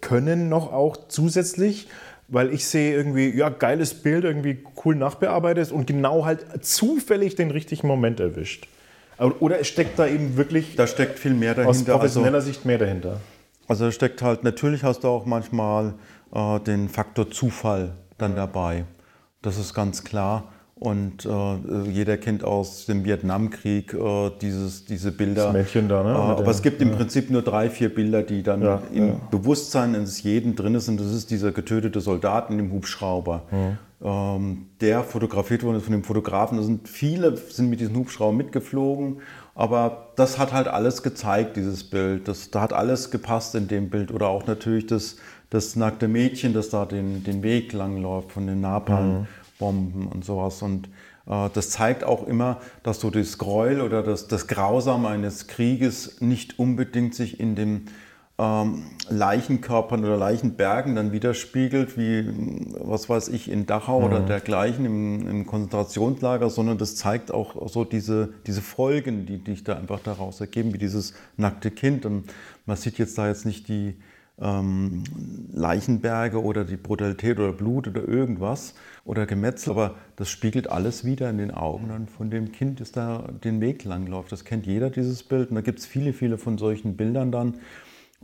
Können noch auch zusätzlich? weil ich sehe irgendwie, ja, geiles Bild, irgendwie cool nachbearbeitet und genau halt zufällig den richtigen Moment erwischt. Oder steckt da eben wirklich. Da steckt viel mehr dahinter. Aus professioneller also, Sicht mehr dahinter. Also steckt halt, natürlich hast du auch manchmal äh, den Faktor Zufall dann dabei. Das ist ganz klar. Und äh, jeder kennt aus dem Vietnamkrieg äh, dieses, diese Bilder. Das Mädchen da, ne? Äh, aber es gibt im Prinzip nur drei, vier Bilder, die dann ja, im ja. Bewusstsein eines jeden drin sind. Das ist dieser getötete Soldat in dem Hubschrauber. Mhm. Ähm, der fotografiert worden ist von dem Fotografen. Da sind viele sind mit diesem Hubschrauber mitgeflogen. Aber das hat halt alles gezeigt, dieses Bild. Das, da hat alles gepasst in dem Bild. Oder auch natürlich das, das nackte Mädchen, das da den, den Weg langläuft von den Napalm. Mhm Bomben und sowas. Und äh, das zeigt auch immer, dass so das Gräuel oder das, das Grausame eines Krieges nicht unbedingt sich in den ähm, Leichenkörpern oder Leichenbergen dann widerspiegelt, wie, was weiß ich, in Dachau mhm. oder dergleichen im, im, Konzentrationslager, sondern das zeigt auch so diese, diese Folgen, die sich da einfach daraus ergeben, wie dieses nackte Kind. Und man sieht jetzt da jetzt nicht die, ähm, Leichenberge oder die Brutalität oder Blut oder irgendwas oder Gemetzel, aber das spiegelt alles wieder in den Augen dann von dem Kind, das da den Weg langläuft. Das kennt jeder, dieses Bild. Und da gibt es viele, viele von solchen Bildern dann.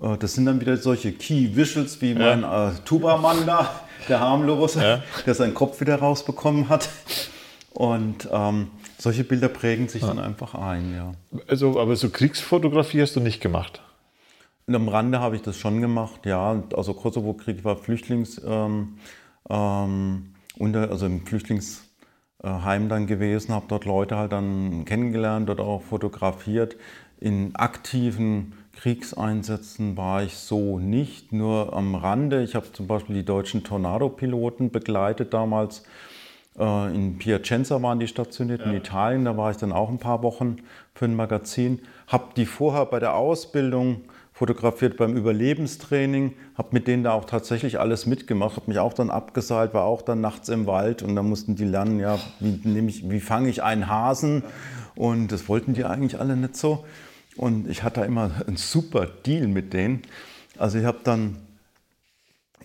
Äh, das sind dann wieder solche Key Visuals wie ja. mein äh, Tuba-Mann da, der harmlose, ja. der seinen Kopf wieder rausbekommen hat. Und ähm, solche Bilder prägen sich ja. dann einfach ein, ja. Also, aber so Kriegsfotografie hast du nicht gemacht? Am Rande habe ich das schon gemacht, ja. Also Kosovo-Krieg war Flüchtlings, ähm, ähm, unter, also im Flüchtlingsheim dann gewesen, habe dort Leute halt dann kennengelernt, dort auch fotografiert. In aktiven Kriegseinsätzen war ich so nicht, nur am Rande. Ich habe zum Beispiel die deutschen Tornado-Piloten begleitet damals. Äh, in Piacenza waren die stationiert, ja. in Italien. Da war ich dann auch ein paar Wochen für ein Magazin. Habe die vorher bei der Ausbildung fotografiert beim Überlebenstraining, habe mit denen da auch tatsächlich alles mitgemacht, habe mich auch dann abgeseilt, war auch dann nachts im Wald und da mussten die lernen, ja, wie, wie fange ich einen Hasen und das wollten die eigentlich alle nicht so und ich hatte immer einen super Deal mit denen. Also ich habe dann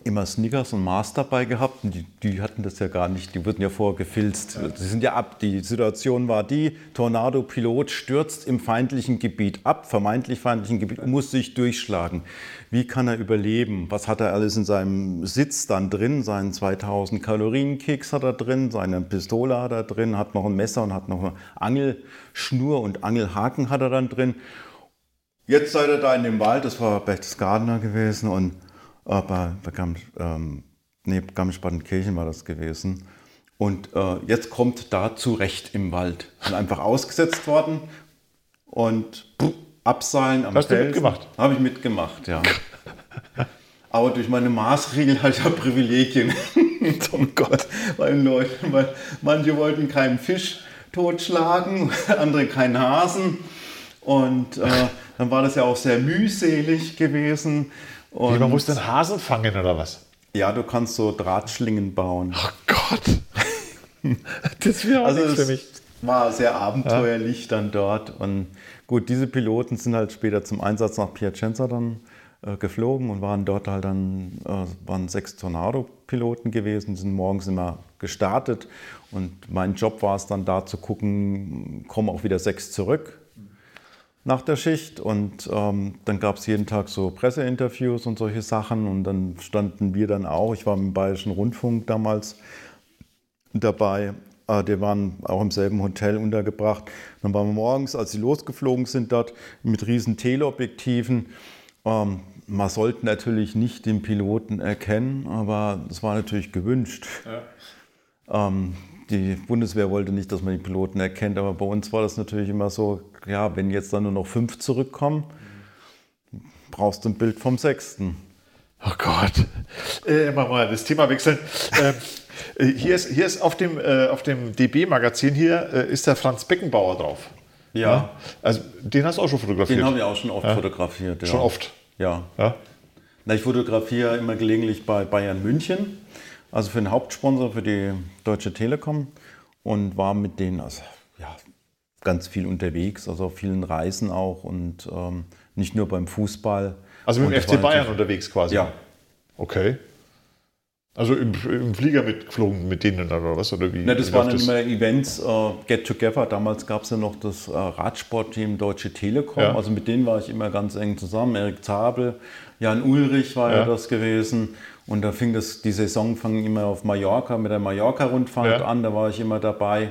immer Snickers und Mars dabei gehabt und die, die, hatten das ja gar nicht, die wurden ja vorher gefilzt. Sie sind ja ab. Die Situation war die, Tornado-Pilot stürzt im feindlichen Gebiet ab, vermeintlich feindlichen Gebiet, muss sich durchschlagen. Wie kann er überleben? Was hat er alles in seinem Sitz dann drin? Seinen 2000 Kalorien Keks hat er drin, seine Pistole hat er drin, hat noch ein Messer und hat noch eine Angelschnur und Angelhaken hat er dann drin. Jetzt seid ihr da in dem Wald, das war Berchtesgadener gewesen und aber bei Garmisch, ähm, nee, Garmisch-Partenkirchen war das gewesen. Und äh, jetzt kommt da zurecht im Wald. Bin einfach ausgesetzt worden und puh, abseilen am Hast Felsen. du mitgemacht? Habe ich mitgemacht, ja. Aber durch meine Maßregel hatte ich ja Privilegien. oh Gott. Weil, Leute, weil manche wollten keinen Fisch totschlagen, andere keinen Hasen. Und äh, dann war das ja auch sehr mühselig gewesen. Und man muss den Hasen fangen oder was? Ja, du kannst so Drahtschlingen bauen. Oh Gott. das wäre auch also nichts für mich. War sehr abenteuerlich ja. dann dort. Und gut, diese Piloten sind halt später zum Einsatz nach Piacenza dann äh, geflogen und waren dort halt dann, äh, waren sechs Tornado-Piloten gewesen, sind morgens immer gestartet. Und mein Job war es dann da zu gucken, kommen auch wieder sechs zurück nach der Schicht und ähm, dann gab es jeden Tag so Presseinterviews und solche Sachen und dann standen wir dann auch, ich war im Bayerischen Rundfunk damals dabei, äh, die waren auch im selben Hotel untergebracht. Dann waren wir morgens, als sie losgeflogen sind dort mit riesen Teleobjektiven, ähm, man sollte natürlich nicht den Piloten erkennen, aber das war natürlich gewünscht. Ja. Ähm, die Bundeswehr wollte nicht, dass man die Piloten erkennt, aber bei uns war das natürlich immer so, ja, wenn jetzt dann nur noch fünf zurückkommen, brauchst du ein Bild vom sechsten. Oh Gott. Äh, mal das Thema wechseln. Ähm, äh, hier, ist, hier ist auf dem, äh, dem DB-Magazin hier äh, ist der Franz Beckenbauer drauf. Ja. ja. Also den hast du auch schon fotografiert. Den habe ich auch schon oft ja. fotografiert. Ja. Schon oft. Ja. ja. Na, ich fotografiere immer gelegentlich bei Bayern München, also für den Hauptsponsor, für die Deutsche Telekom und war mit denen also, ja, ganz viel unterwegs, also auf vielen Reisen auch und ähm, nicht nur beim Fußball. Also mit dem FC Bayern unterwegs quasi? Ja. Okay. Also im, im, Flieger mitgeflogen mit denen oder was? Oder wie, Na, das waren das? immer Events, uh, Get Together. Damals gab es ja noch das uh, Radsportteam Deutsche Telekom. Ja. Also mit denen war ich immer ganz eng zusammen. Erik Zabel, Jan Ulrich war ja, ja das gewesen. Und da fing das, die Saison fang immer auf Mallorca mit der Mallorca-Rundfahrt ja. an. Da war ich immer dabei.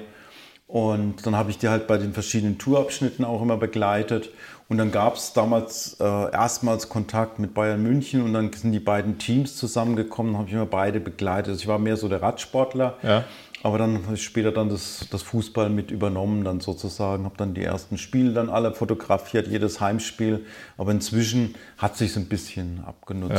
Und dann habe ich die halt bei den verschiedenen Tourabschnitten auch immer begleitet. Und dann gab es damals äh, erstmals Kontakt mit Bayern München und dann sind die beiden Teams zusammengekommen, habe ich immer beide begleitet. Also ich war mehr so der Radsportler, ja. Aber dann habe ich später dann das, das Fußball mit übernommen, dann sozusagen, habe dann die ersten Spiele dann alle fotografiert, jedes Heimspiel. Aber inzwischen hat sich ein bisschen abgenutzt.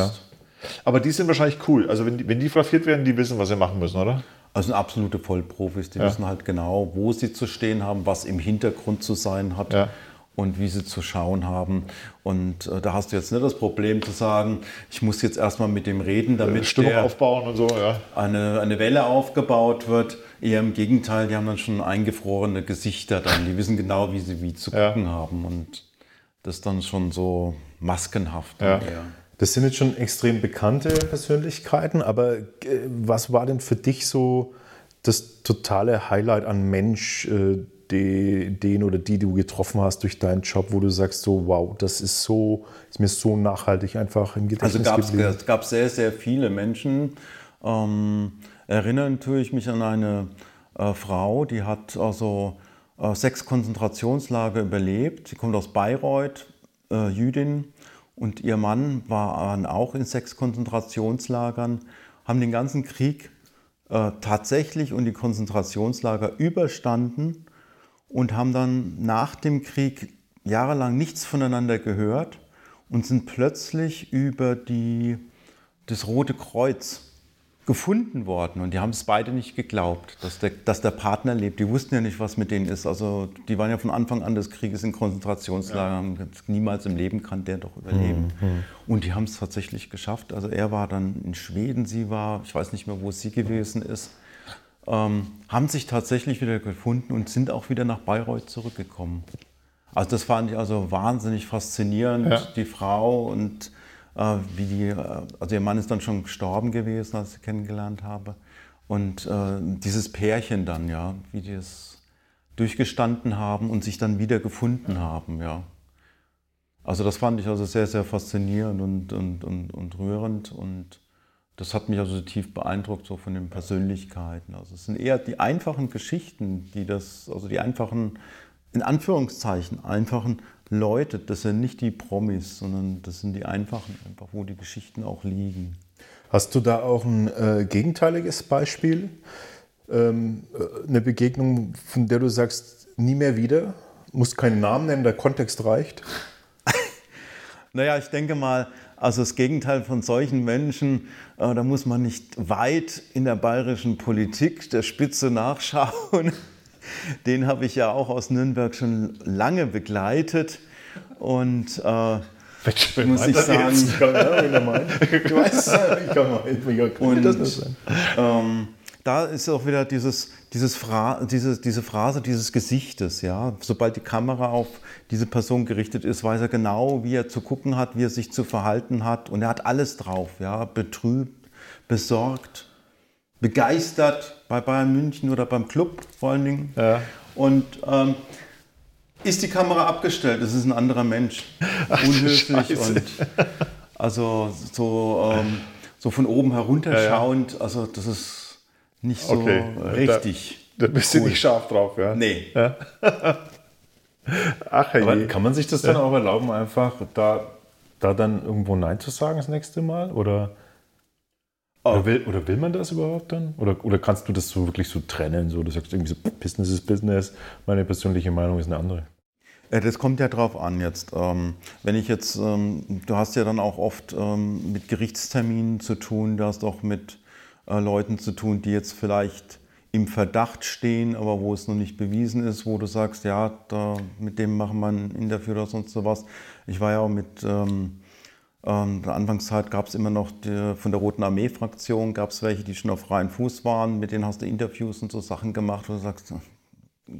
Ja. Aber die sind wahrscheinlich cool. Also wenn die, wenn die fotografiert werden, die wissen, was sie machen müssen, oder? Also absolute Vollprofis, die ja. wissen halt genau, wo sie zu stehen haben, was im Hintergrund zu sein hat. Ja und wie sie zu schauen haben. Und äh, da hast du jetzt nicht das Problem zu sagen, ich muss jetzt erstmal mit dem reden, damit Stimmung aufbauen und so, ja. eine, eine Welle aufgebaut wird. Eher im Gegenteil, die haben dann schon eingefrorene Gesichter dann. Die wissen genau, wie sie wie zu gucken ja. haben. Und das ist dann schon so maskenhaft. Ja. Das sind jetzt schon extrem bekannte Persönlichkeiten, aber äh, was war denn für dich so das totale Highlight an Mensch, äh, die, den oder die, die du getroffen hast durch deinen Job, wo du sagst, so wow, das ist so, ist mir so nachhaltig einfach im Gedächtnis also geblieben? Also es gab sehr, sehr viele Menschen. Ähm, erinnern tue ich mich an eine äh, Frau, die hat also äh, sechs Konzentrationslager überlebt. Sie kommt aus Bayreuth, äh, Jüdin, und ihr Mann war auch in sechs Konzentrationslagern, haben den ganzen Krieg äh, tatsächlich und die Konzentrationslager überstanden und haben dann nach dem Krieg jahrelang nichts voneinander gehört und sind plötzlich über die, das Rote Kreuz gefunden worden. Und die haben es beide nicht geglaubt, dass der, dass der Partner lebt. Die wussten ja nicht, was mit denen ist. Also die waren ja von Anfang an des Krieges in Konzentrationslagern. Ja. Niemals im Leben kann der doch überleben. Mhm. Und die haben es tatsächlich geschafft. Also er war dann in Schweden, sie war, ich weiß nicht mehr, wo sie gewesen ist ähm, haben sich tatsächlich wieder gefunden und sind auch wieder nach Bayreuth zurückgekommen. Also das fand ich also wahnsinnig faszinierend, ja. die Frau und äh, wie die, äh, also ihr Mann ist dann schon gestorben gewesen, als ich sie kennengelernt habe. Und äh, dieses Pärchen dann, ja, wie die es durchgestanden haben und sich dann wieder gefunden haben, ja. Also das fand ich also sehr, sehr faszinierend und, und, und, und rührend und das hat mich also tief beeindruckt, so von den Persönlichkeiten. Also es sind eher die einfachen Geschichten, die das, also die einfachen, in Anführungszeichen, einfachen Leute, das sind nicht die Promis, sondern das sind die einfachen, einfach wo die Geschichten auch liegen. Hast du da auch ein äh, gegenteiliges Beispiel? Ähm, äh, eine Begegnung, von der du sagst, nie mehr wieder? Muss keinen Namen nennen, der Kontext reicht? naja, ich denke mal, also das Gegenteil von solchen Menschen, äh, da muss man nicht weit in der bayerischen Politik der Spitze nachschauen. den habe ich ja auch aus Nürnberg schon lange begleitet. Und äh, muss ich sagen, du weißt ich kann mal, und, ähm, da ist auch wieder dieses, dieses Fra diese, diese Phrase dieses Gesichtes. Ja? Sobald die Kamera auf diese Person gerichtet ist, weiß er genau, wie er zu gucken hat, wie er sich zu verhalten hat. Und er hat alles drauf. Ja? Betrübt, besorgt, begeistert bei Bayern München oder beim Club vor allen Dingen. Ja. Und ähm, ist die Kamera abgestellt, es ist ein anderer Mensch. Ach, Unhöflich und also so, ähm, so von oben herunterschauend. Ja, ja. Also das ist nicht so okay. richtig. Da, da bist cool. du nicht scharf drauf, ja? Nee. Ja. Ach, hey. kann man sich das dann auch erlauben, einfach da, da dann irgendwo Nein zu sagen das nächste Mal? Oder? Oder oh. will, oder will man das überhaupt dann? Oder, oder kannst du das so wirklich so trennen? So, du sagst irgendwie so, Business ist Business, meine persönliche Meinung ist eine andere. Das kommt ja drauf an jetzt. Ähm, wenn ich jetzt, ähm, du hast ja dann auch oft ähm, mit Gerichtsterminen zu tun, du hast auch mit äh, Leuten zu tun, die jetzt vielleicht im Verdacht stehen, aber wo es noch nicht bewiesen ist, wo du sagst, ja, da, mit dem machen wir ein Interview oder sonst sowas. Ich war ja auch mit ähm, in der Anfangszeit gab es immer noch die, von der Roten Armee-Fraktion, gab es welche, die schon auf freien Fuß waren, mit denen hast du Interviews und so Sachen gemacht, wo du sagst,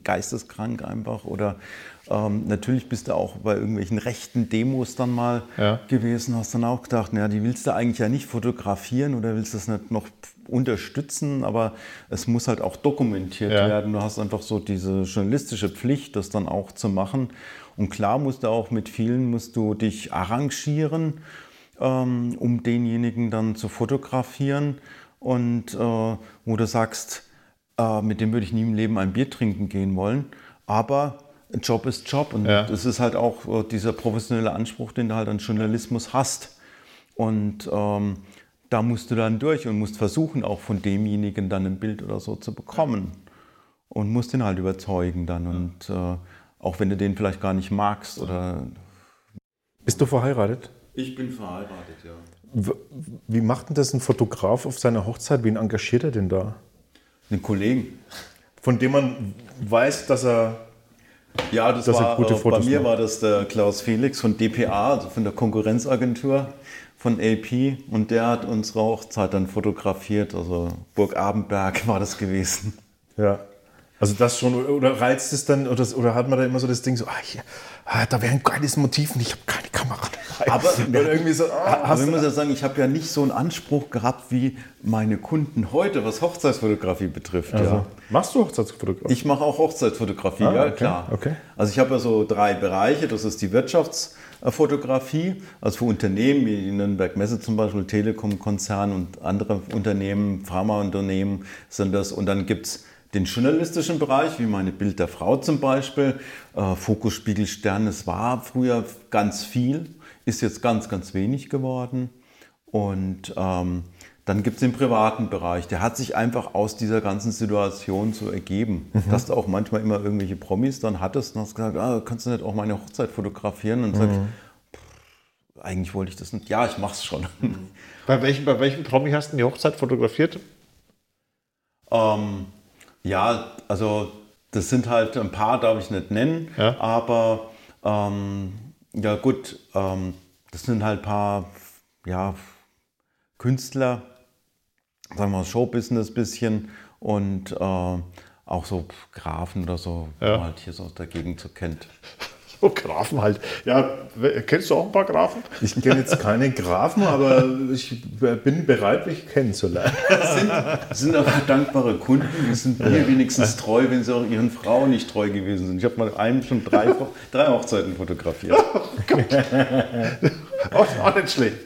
geisteskrank einfach. Oder ähm, natürlich bist du auch bei irgendwelchen rechten Demos dann mal ja. gewesen, hast dann auch gedacht, naja, die willst du eigentlich ja nicht fotografieren oder willst du das nicht noch unterstützen, aber es muss halt auch dokumentiert ja. werden. Du hast einfach so diese journalistische Pflicht, das dann auch zu machen. Und klar musst du auch mit vielen, musst du dich arrangieren, ähm, um denjenigen dann zu fotografieren. Und äh, wo du sagst, äh, mit dem würde ich nie im Leben ein Bier trinken gehen wollen. Aber Job ist Job. Und ja. das ist halt auch äh, dieser professionelle Anspruch, den du halt an Journalismus hast. Und ähm, da musst du dann durch und musst versuchen, auch von demjenigen dann ein Bild oder so zu bekommen. Und musst ihn halt überzeugen dann. Und äh, auch wenn du den vielleicht gar nicht magst oder. Bist du verheiratet? Ich bin verheiratet, ja. Wie macht denn das ein Fotograf auf seiner Hochzeit? Wen engagiert er denn da? Einen Kollegen. Von dem man weiß, dass er. Ja, das war, gute äh, Fotos bei mir macht. war das der Klaus Felix von DPA, also von der Konkurrenzagentur von AP. Und der hat unsere Hochzeit dann fotografiert. Also Burg Abenberg war das gewesen. Ja. Also das schon, oder reizt es dann, oder, oder hat man da immer so das Ding so, hier, ah, da wäre ein geiles Motiv und ich habe keine Kamera. Aber, irgendwie so, ah, aber ich muss ja sagen, ich habe ja nicht so einen Anspruch gehabt wie meine Kunden heute, was Hochzeitsfotografie betrifft. Also, ja. Machst du Hochzeitsfotografie? Ich mache auch Hochzeitsfotografie, ah, ja okay, klar. Okay. Also ich habe ja so drei Bereiche, das ist die Wirtschaftsfotografie, also für Unternehmen wie die Nürnberg Messe zum Beispiel, Telekom-Konzern und andere Unternehmen, Pharmaunternehmen sind das. Und dann gibt es den journalistischen Bereich, wie meine Bild der Frau zum Beispiel, äh, Fokus, Spiegel, Stern, es war früher ganz viel, ist jetzt ganz, ganz wenig geworden. Und ähm, dann gibt es den privaten Bereich, der hat sich einfach aus dieser ganzen Situation so ergeben, mhm. dass du auch manchmal immer irgendwelche Promis dann hattest und hast gesagt, ah, kannst du nicht auch meine Hochzeit fotografieren? Und mhm. sagst, eigentlich wollte ich das nicht. Ja, ich mach's schon. Bei welchem, bei welchem Promi hast du die Hochzeit fotografiert? Ähm, ja, also das sind halt ein paar, darf ich nicht nennen, ja. aber ähm, ja gut, ähm, das sind halt ein paar ja, Künstler, sagen wir mal Showbusiness bisschen und äh, auch so Grafen oder so, ja. man halt hier so aus der Gegend so kennt. So Grafen halt. Ja, kennst du auch ein paar Grafen? Ich kenne jetzt keine Grafen, aber ich bin bereit, mich kennenzulernen. Das sind, das sind aber dankbare Kunden, die sind mir wenigstens treu, wenn sie auch ihren Frauen nicht treu gewesen sind. Ich habe mal einem schon drei, drei Hochzeiten fotografiert. Oh Gott. auch nicht schlecht.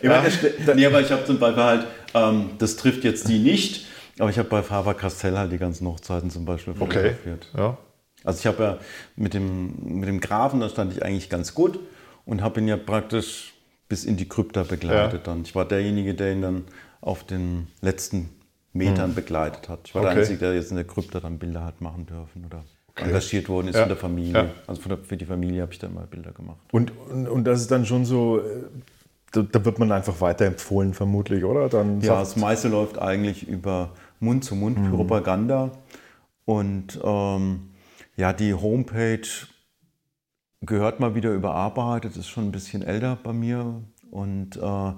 Ich meine, ja. nee, aber ich habe zum Beispiel halt, ähm, das trifft jetzt die nicht, aber ich habe bei Faber Castell halt die ganzen Hochzeiten zum Beispiel fotografiert. Okay. Ja. Also ich habe ja mit dem, mit dem Grafen, da stand ich eigentlich ganz gut und habe ihn ja praktisch bis in die Krypta begleitet ja. dann. Ich war derjenige, der ihn dann auf den letzten Metern mhm. begleitet hat. Ich war okay. der Einzige, der jetzt in der Krypta dann Bilder hat machen dürfen oder okay. engagiert worden ist ja. von der Familie. Ja. Also der, für die Familie habe ich dann mal Bilder gemacht. Und, und, und das ist dann schon so, äh, da, da, wird man einfach weiterempfohlen vermutlich, oder? Dann ja, das meiste läuft eigentlich über Mund-zu-Mund-Propaganda. Mhm. Und ähm, ja, die Homepage gehört mal wieder überarbeitet, ist schon ein bisschen älter bei mir. Und äh,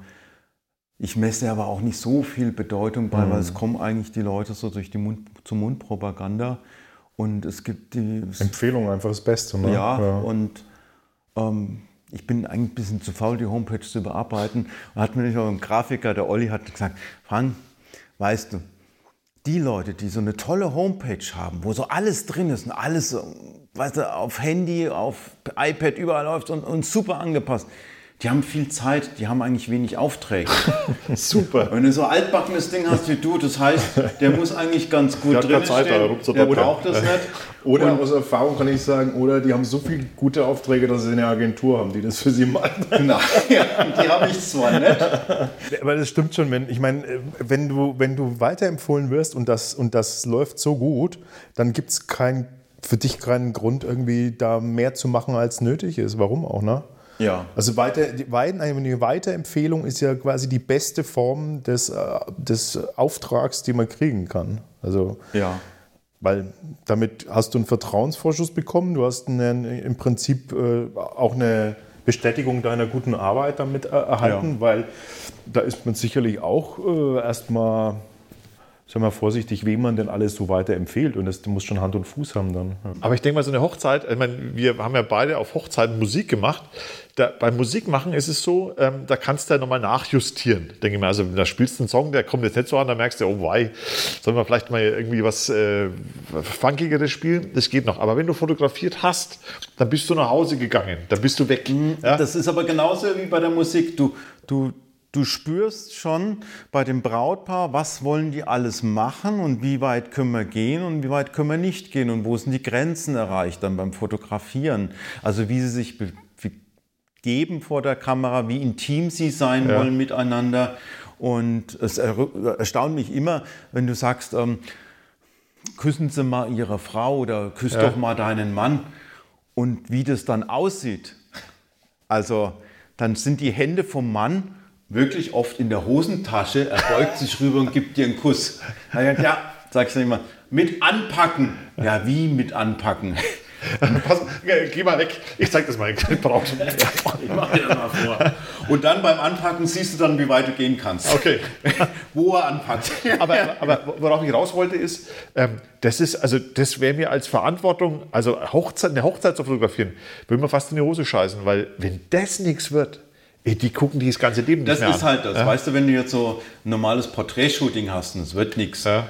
ich messe aber auch nicht so viel Bedeutung bei, weil es kommen eigentlich die Leute so durch die Mund zu Mund-Propaganda. Und es gibt die. Empfehlung einfach das Beste. Ne? Ja, und ähm, ich bin eigentlich ein bisschen zu faul, die Homepage zu bearbeiten. Und hat mir nicht auch ein Grafiker, der Olli, hat gesagt, Frank, weißt du, die Leute, die so eine tolle Homepage haben, wo so alles drin ist und alles, weißt du, auf Handy, auf iPad überall läuft und, und super angepasst, die haben viel Zeit, die haben eigentlich wenig Aufträge. Super. Wenn du so altbackenes Ding hast wie du, das heißt, der muss eigentlich ganz gut Der hat drin Zeit, stehen, rumzudoktern. der braucht das nicht. Oder aus Erfahrung kann ich sagen, oder die haben so viele gute Aufträge, dass sie eine Agentur haben, die das für sie macht. Genau. Ja, die habe ich zwar nicht, Aber das stimmt schon, wenn, ich meine, wenn du, wenn du weiterempfohlen wirst und das, und das läuft so gut, dann gibt es kein, für dich keinen Grund, irgendwie da mehr zu machen, als nötig ist. Warum auch, ne? Ja. Also weiter, die, Weiten- eine Weiterempfehlung ist ja quasi die beste Form des, äh, des Auftrags, die man kriegen kann. Also Ja. weil damit hast du einen Vertrauensvorschuss bekommen, du hast einen, im Prinzip äh, auch eine Bestätigung deiner guten Arbeit damit äh, erhalten, Ja. weil da ist man sicherlich auch erstmal, sagen wir vorsichtig, wem man denn alles so weiterempfiehlt und das muss schon Hand und Fuß haben dann. Ja. Aber ich denke mal, so eine Hochzeit, ich meine, wir haben ja beide auf Hochzeiten Musik gemacht. Da, beim Musikmachen ist es so, ähm, da kannst du ja nochmal nachjustieren, denke ich mal. Also, da spielst du einen Song, der kommt jetzt nicht so an, da merkst du, oh wei, sollen wir vielleicht mal irgendwie was äh, Funkigeres spielen? Das geht noch. Aber wenn du fotografiert hast, dann bist du nach Hause gegangen, dann bist du weg. Ja? Das ist aber genauso wie bei der Musik. Du, du, du spürst schon bei dem Brautpaar, was wollen die alles machen und wie weit können wir gehen und wie weit können wir nicht gehen und wo sind die Grenzen erreicht dann beim Fotografieren. Also wie sie sich be- begeben vor der Kamera, wie intim sie sein wollen miteinander. Und es erstaunt mich immer, wenn du sagst, ähm, küssen Sie mal Ihre Frau oder küss doch mal deinen Mann. Und wie das dann aussieht, also dann sind die Hände vom Mann wirklich oft in der Hosentasche, er beugt sich rüber und gibt dir einen Kuss. Er sagt, ja, sagst du immer, mit anpacken. Ja, wie mit anpacken? Pass, geh mal weg, ich zeig das mal. Braut. Ich mach dir das mal vor. Und dann beim Anpacken siehst du dann, wie weit du gehen kannst. Okay. Wo er anpackt. aber, aber worauf ich raus wollte, ist, ähm, das ist, also das wäre mir als Verantwortung, also Hochzeit, eine Hochzeit zu fotografieren, würde mir fast in die Hose scheißen, weil wenn das nichts wird, die gucken die das ganze Leben nicht Das ist an. halt das. Weißt du, wenn du jetzt so ein normales Porträtshooting hast und es wird nichts, Ja.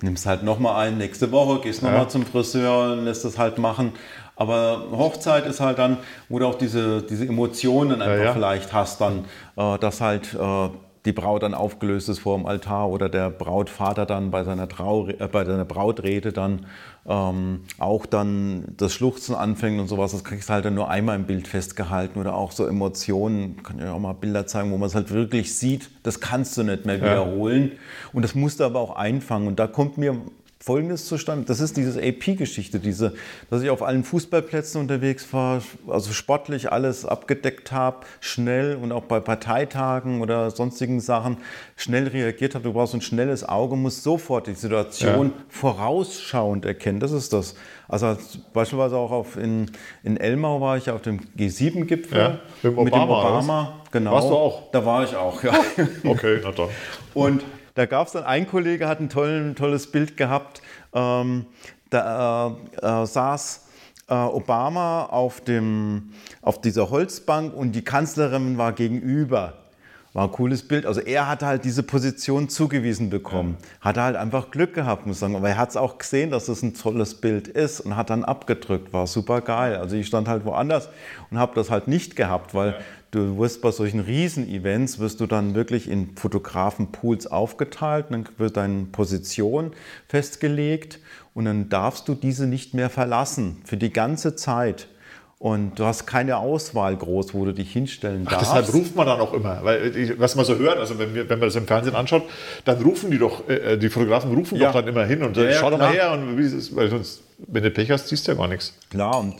nimmst halt nochmal ein, nächste Woche, gehst nochmal zum Friseur und lässt das halt machen. Aber Hochzeit ist halt dann, wo du auch diese, diese Emotionen einfach ja. vielleicht hast, dann, äh, dass halt äh, die Braut dann aufgelöst ist vor dem Altar oder der Brautvater dann bei seiner, Trau, äh, bei seiner Brautrede dann ähm, auch dann das Schluchzen anfängt und sowas. Das kriegst du halt dann nur einmal im Bild festgehalten oder auch so Emotionen. Kann ja auch mal Bilder zeigen, wo man es halt wirklich sieht. Das kannst du nicht mehr wiederholen. Und das musst du aber auch einfangen. Und da kommt mir Folgendes zustande, das ist diese AP-Geschichte, diese, dass ich auf allen Fußballplätzen unterwegs war, also sportlich alles abgedeckt habe, schnell und auch bei Parteitagen oder sonstigen Sachen schnell reagiert habe. Du brauchst ein schnelles Auge, musst sofort die Situation vorausschauend erkennen. Das ist das. Also als- beispielsweise auch auf in, in Elmau war ich auf dem G7-Gipfel Ja, mit dem? Obama. Genau. Warst du auch? Da war ich auch, ja. Okay, na dann. Und da gab es dann, ein Kollege hat ein, toll, ein tolles Bild gehabt. Ähm, da äh, äh, saß äh, Obama auf, dem, auf dieser Holzbank und die Kanzlerin war gegenüber. War ein cooles Bild. Also er hatte halt diese Position zugewiesen bekommen. Hatte halt einfach Glück gehabt, muss ich sagen. Aber er hat es auch gesehen, dass es ein tolles Bild ist und hat dann abgedrückt. War super geil. Also ich stand halt woanders und habe das halt nicht gehabt, weil du wirst bei solchen Riesen-Events, wirst du dann wirklich in Fotografenpools aufgeteilt. Dann wird deine Position festgelegt und dann darfst du diese nicht mehr verlassen für die ganze Zeit. Und du hast keine Auswahl groß, wo du dich hinstellen darfst. Deshalb ruft man dann auch immer, weil ich, was man so hört, also wenn, wir, wenn man das im Fernsehen anschaut, dann rufen die doch, äh, die Fotografen rufen Ja. doch dann immer hin und Ja, sagen, ja, schau doch mal her und wie ist es, weil sonst, wenn du Pech hast, siehst du ja gar nichts. Klar, und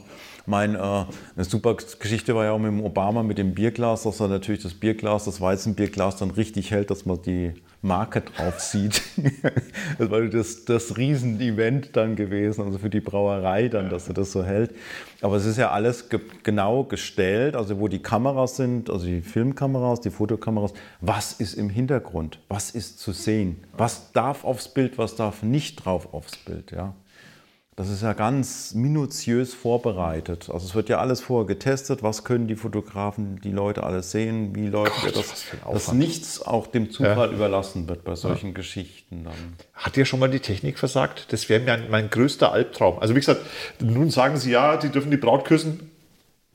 Mein, äh, eine super Geschichte war ja auch mit dem Obama mit dem Bierglas, dass er natürlich das Bierglas, das Weizenbierglas dann richtig hält, dass man die Marke drauf sieht. das war das, das Riesenevent dann gewesen, also für die Brauerei dann, dass er das so hält. Aber es ist ja alles ge genau gestellt, also wo die Kameras sind, also die Filmkameras, die Fotokameras. Was ist im Hintergrund? Was ist zu sehen? Was darf aufs Bild, was darf nicht drauf aufs Bild? Ja. Das ist ja ganz minutiös vorbereitet. Also es wird ja alles vorher getestet, was können die Fotografen, die Leute alles sehen, wie läuft Gott, das, dass nichts auch dem Zufall ja. überlassen wird bei solchen ja. Geschichten dann. Hat dir schon mal die Technik versagt? Das wäre mein, mein größter Albtraum. Also wie gesagt, nun sagen sie ja, die dürfen die Braut küssen,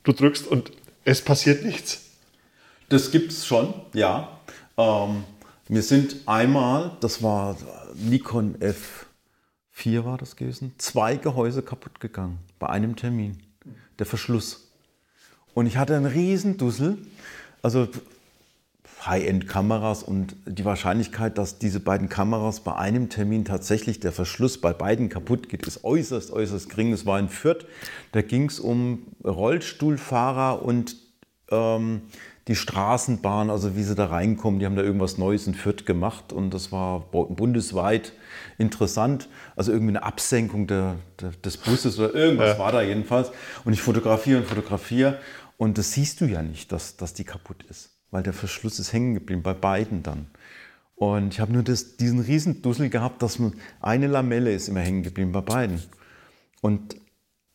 du drückst und es passiert nichts. Das gibt es schon, ja. Ähm, wir sind einmal, das war Nikon F vier war das gewesen, zwei Gehäuse kaputt gegangen bei einem Termin. Der Verschluss. Und ich hatte einen riesen Dussel. Also High-End-Kameras und die Wahrscheinlichkeit, dass diese beiden Kameras bei einem Termin tatsächlich der Verschluss bei beiden kaputt geht, ist äußerst, äußerst gering. Es war in Fürth, da ging es um Rollstuhlfahrer und ähm, die Straßenbahn, also wie sie da reinkommen, die haben da irgendwas Neues in Fürth gemacht und das war bundesweit interessant. Also irgendwie eine Absenkung der, der, des Busses oder irgendwas ja. war da jedenfalls. Und ich fotografiere und fotografiere und das siehst du ja nicht, dass, dass die kaputt ist, weil der Verschluss ist hängen geblieben, bei beiden dann. Und ich habe nur das, diesen riesen Dussel gehabt, dass eine Lamelle ist immer hängen geblieben bei beiden. Und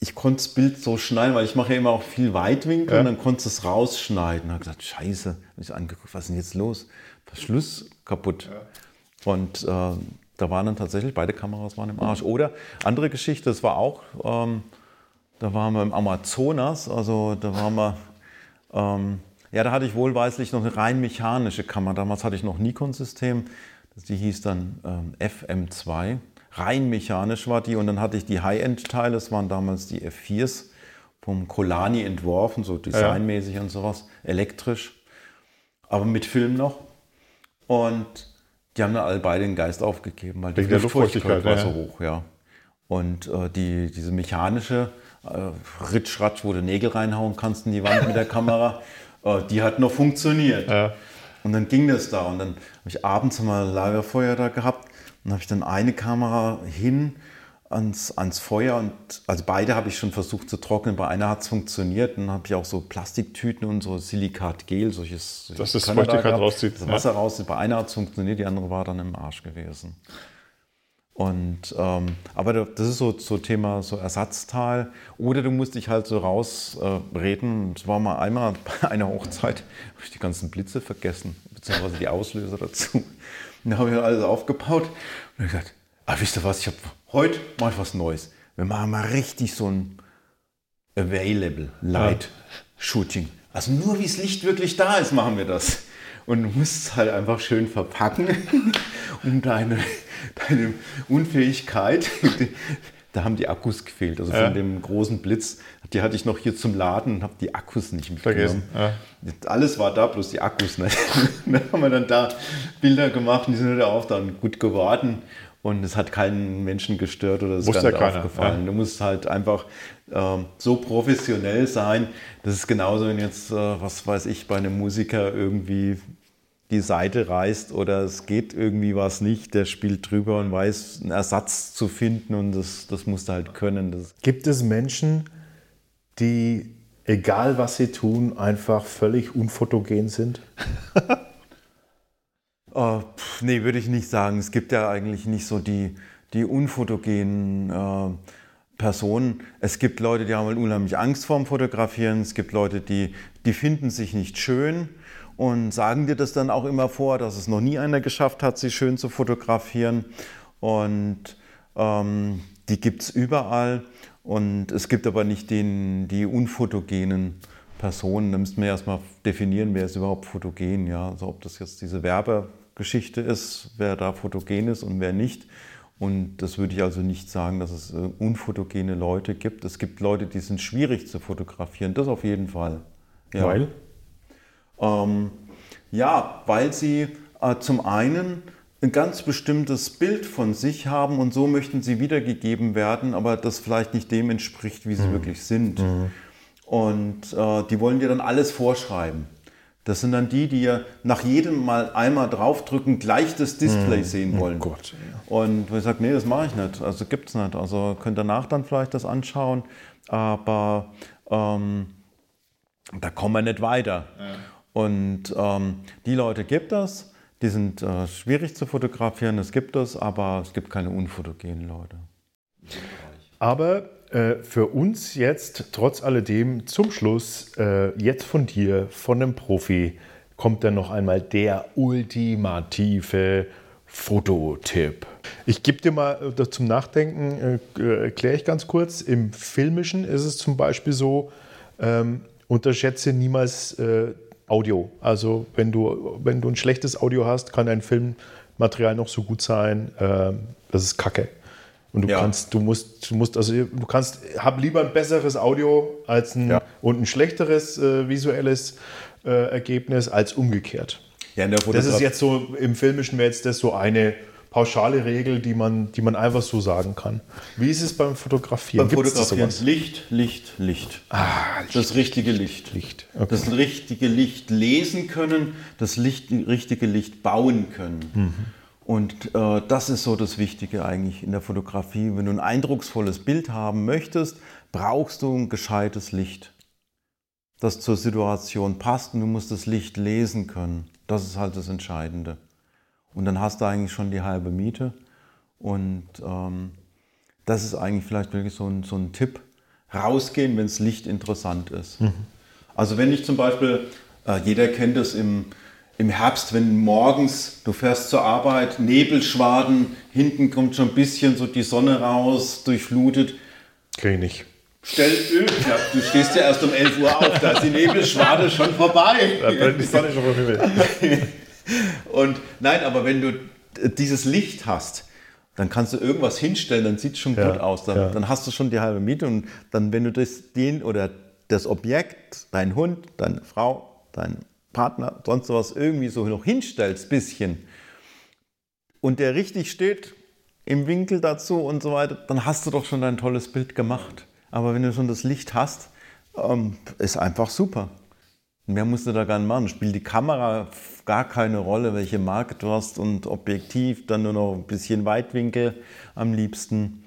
ich konnte das Bild so schneiden, weil ich mache ja immer auch viel Weitwinkel ja. und dann konnte es rausschneiden. Ich habe gesagt, scheiße, habe ich angeguckt, was ist denn jetzt los? Verschluss kaputt. Ja. Und äh, da waren dann tatsächlich, beide Kameras waren im Arsch. Oder andere Geschichte, das war auch, ähm, da waren wir im Amazonas, also da waren wir, ähm, ja, da hatte ich wohlweislich noch eine rein mechanische Kamera. Damals hatte ich noch Nikon-System, die hieß dann ähm, FM2 rein mechanisch war die. Und dann hatte ich die High-End-Teile, das waren damals die F4s vom Colani entworfen, so designmäßig ja. und sowas, elektrisch, aber mit Film noch. Und die haben dann alle beide den Geist aufgegeben, weil die Wegen Luftfeuchtigkeit war ja. so hoch, ja. Und äh, die, diese mechanische äh, Ritschratsch, wo du Nägel reinhauen kannst in die Wand mit der Kamera, äh, die hat noch funktioniert. Ja. Und dann ging das da. Und dann habe ich abends mal Lagerfeuer da gehabt dann habe ich dann eine Kamera hin ans, ans Feuer und also beide habe ich schon versucht zu trocknen. Bei einer hat es funktioniert. Dann habe ich auch so Plastiktüten und so Silikatgel, solches. Dass das Feuchtigkeit rauszieht. Das Wasser ja. rauszieht. Bei einer hat es funktioniert, die andere war dann im Arsch gewesen. Und, ähm, aber das ist so, so Thema so Ersatzteil. Oder du musst dich halt so rausreden. Äh, es war mal einmal bei einer Hochzeit, habe ich die ganzen Blitze vergessen, beziehungsweise die Auslöser dazu. Dann habe ich alles aufgebaut und ich gesagt, ah, wisst ihr was, ich habe heute ich was Neues. Wir machen mal richtig so ein Available Light Shooting. Also nur wie das Licht wirklich da ist, machen wir das. Und du musst es halt einfach schön verpacken, um deine, deine Unfähigkeit da haben die Akkus gefehlt. Also ja. von dem großen Blitz, die hatte ich noch hier zum Laden und habe die Akkus nicht mitgenommen. Ja. Alles war da, bloß die Akkus nicht. da haben wir dann da Bilder gemacht und die sind auch dann gut geworden. Und es hat keinen Menschen gestört oder es ist gar nicht ja aufgefallen. Du musst halt einfach äh, so professionell sein. Das ist genauso, wenn jetzt, äh, was weiß ich, bei einem Musiker irgendwie die Seite reißt oder es geht irgendwie was nicht, der spielt drüber und weiß, einen Ersatz zu finden und das, das musst du halt können. Das Gibt es Menschen, die, egal was sie tun, einfach völlig unfotogen sind? uh, pff, nee, würde ich nicht sagen. Es gibt ja eigentlich nicht so die, die unfotogenen äh, Personen. Es gibt Leute, die haben halt unheimlich Angst vorm Fotografieren. Es gibt Leute, die, die finden sich nicht schön und sagen dir das dann auch immer vor, dass es noch nie einer geschafft hat, sie schön zu fotografieren. Und ähm, die gibt es überall. Und es gibt aber nicht den, die unfotogenen Personen. Da müssten wir erstmal definieren, wer ist überhaupt fotogen. Ja? Also ob das jetzt diese Werbegeschichte ist, wer da fotogen ist und wer nicht. Und das würde ich also nicht sagen, dass es äh, unfotogene Leute gibt. Es gibt Leute, die sind schwierig zu fotografieren, das auf jeden Fall. Ja. Weil? Ähm, ja, weil sie äh, zum einen ein ganz bestimmtes Bild von sich haben und so möchten sie wiedergegeben werden, aber das vielleicht nicht dem entspricht, wie sie mhm. wirklich sind. Mhm. Und äh, die wollen dir dann alles vorschreiben. Das sind dann die, die ja nach jedem Mal einmal draufdrücken, gleich das Display sehen wollen. Oh Gott, Und ich sage, nee, das mache ich nicht. Also gibt es nicht. Also könnt ihr danach dann vielleicht das anschauen, aber ähm, da kommen wir nicht weiter. Und ähm, die Leute gibt es, die sind äh, schwierig zu fotografieren, das gibt es, aber es gibt keine unfotogenen Leute. Aber äh, für uns jetzt trotz alledem zum Schluss, äh, jetzt von dir, von einem Profi, kommt dann noch einmal der ultimative Fototipp. Ich gebe dir mal äh, zum Nachdenken, äh, äh, erkläre ich ganz kurz. Im Filmischen ist es zum Beispiel so, ähm, unterschätze niemals äh, Audio. Also wenn du, wenn du ein schlechtes Audio hast, kann dein Filmmaterial noch so gut sein. ähm, das ist Kacke. Und du Ja. kannst, du musst, du musst, also du kannst, hab lieber ein besseres Audio als ein Ja. und ein schlechteres äh, visuelles äh, Ergebnis als umgekehrt. Ja, in der Das ist jetzt so, im Filmischen wäre jetzt das so eine pauschale Regel, die man, die man einfach so sagen kann. Wie ist es beim Fotografieren? Beim Gibt's Fotografieren sowas? Licht, Licht, Licht. Das richtige Licht. Licht. Okay. Das richtige Licht lesen können, das Licht, richtige Licht bauen können. Mhm. Und äh, das ist so das Wichtige eigentlich in der Fotografie. Wenn du ein eindrucksvolles Bild haben möchtest, brauchst du ein gescheites Licht, das zur Situation passt und du musst das Licht lesen können. Das ist halt das Entscheidende. Und dann hast du eigentlich schon die halbe Miete. Und ähm, das ist eigentlich vielleicht wirklich so ein, so ein Tipp. Rausgehen, wenn das Licht interessant ist. Also wenn ich zum Beispiel, äh, jeder kennt es im, im Herbst, wenn morgens du fährst zur Arbeit, Nebelschwaden, hinten kommt schon ein bisschen so die Sonne raus, durchflutet. Kenn ich nicht. Stell, ja, du stehst ja erst um 11 Uhr auf, da ist die Nebelschwade schon vorbei. Da brennt die Sonne schon vom Himmel. Und nein, aber wenn du dieses Licht hast, dann kannst du irgendwas hinstellen, dann sieht es schon Ja, gut aus. Dann, ja. dann hast du schon die halbe Miete. Und dann, wenn du das, den oder das Objekt, dein Hund, deine Frau, dein Partner, sonst was irgendwie so noch hinstellst, bisschen, und der richtig steht im Winkel dazu und so weiter, dann hast du doch schon dein tolles Bild gemacht. Aber wenn du schon das Licht hast, ähm, ist einfach super. Mehr musst du da gar nicht machen. Spielt die Kamera gar keine Rolle, welche Marke du hast und Objektiv, dann nur noch ein bisschen Weitwinkel am liebsten.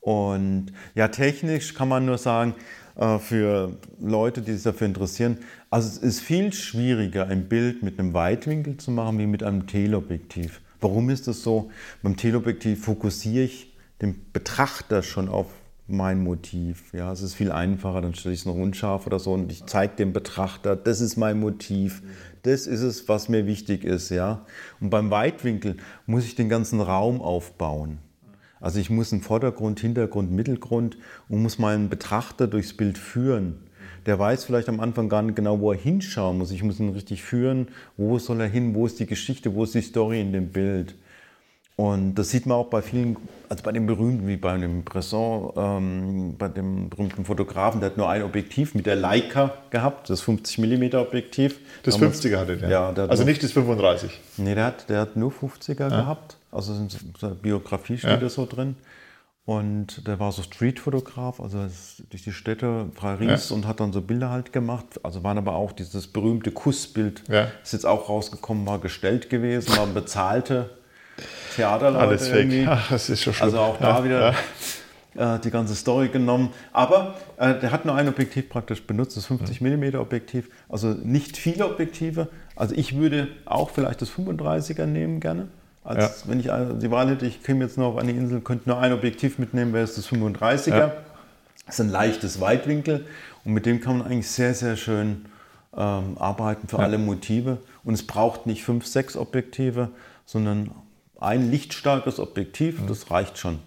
Und ja, technisch kann man nur sagen, äh, für Leute, die sich dafür interessieren, also es ist viel schwieriger, ein Bild mit einem Weitwinkel zu machen, wie mit einem Teleobjektiv. Warum ist das so? Beim Teleobjektiv fokussiere ich den Betrachter schon auf mein Motiv. Ja, es ist viel einfacher, dann stelle ich es noch unscharf oder so und ich zeige dem Betrachter, das ist mein Motiv, das ist es, was mir wichtig ist. Ja? Und beim Weitwinkel muss ich den ganzen Raum aufbauen. Also ich muss einen Vordergrund, Hintergrund, Mittelgrund und muss meinen Betrachter durchs Bild führen. Der weiß vielleicht am Anfang gar nicht genau, wo er hinschauen muss. Ich muss ihn richtig führen. Wo soll er hin? Wo ist die Geschichte? Wo ist die Story in dem Bild? Und das sieht man auch bei vielen, also bei den berühmten, wie bei dem Bresson, ähm, bei dem berühmten Fotografen, der hat nur ein Objektiv mit der Leica gehabt, das 50 mm Objektiv. Das Damals- 50er hatte der. Ja, der hat also nur- nicht das 35. Nee, der hat, der hat nur 50er gehabt. Also in seiner Biografie steht Ja. das so drin. Und der war so Streetfotograf, also durch die Städte Paris und hat dann so Bilder halt gemacht. Also waren aber auch dieses berühmte Kussbild, Ja. ist jetzt auch rausgekommen, war gestellt gewesen, waren bezahlte Theaterleute Alles fake. irgendwie. Ach, das ist schon schlimm. Also auch da Ja, wieder äh, die ganze Story genommen. Aber äh, der hat nur ein Objektiv praktisch benutzt, das 50 mm Objektiv. Also nicht viele Objektive. Also ich würde auch vielleicht das 35er nehmen gerne. Als wenn ich die Wahl hätte, ich käme jetzt nur auf eine Insel, könnte nur ein Objektiv mitnehmen, wäre es das 35er. Ja. Das ist ein leichtes Weitwinkel und mit dem kann man eigentlich sehr, sehr schön ähm, arbeiten für alle Motive. Und es braucht nicht fünf, sechs Objektive, sondern ein lichtstarkes Objektiv, das reicht schon.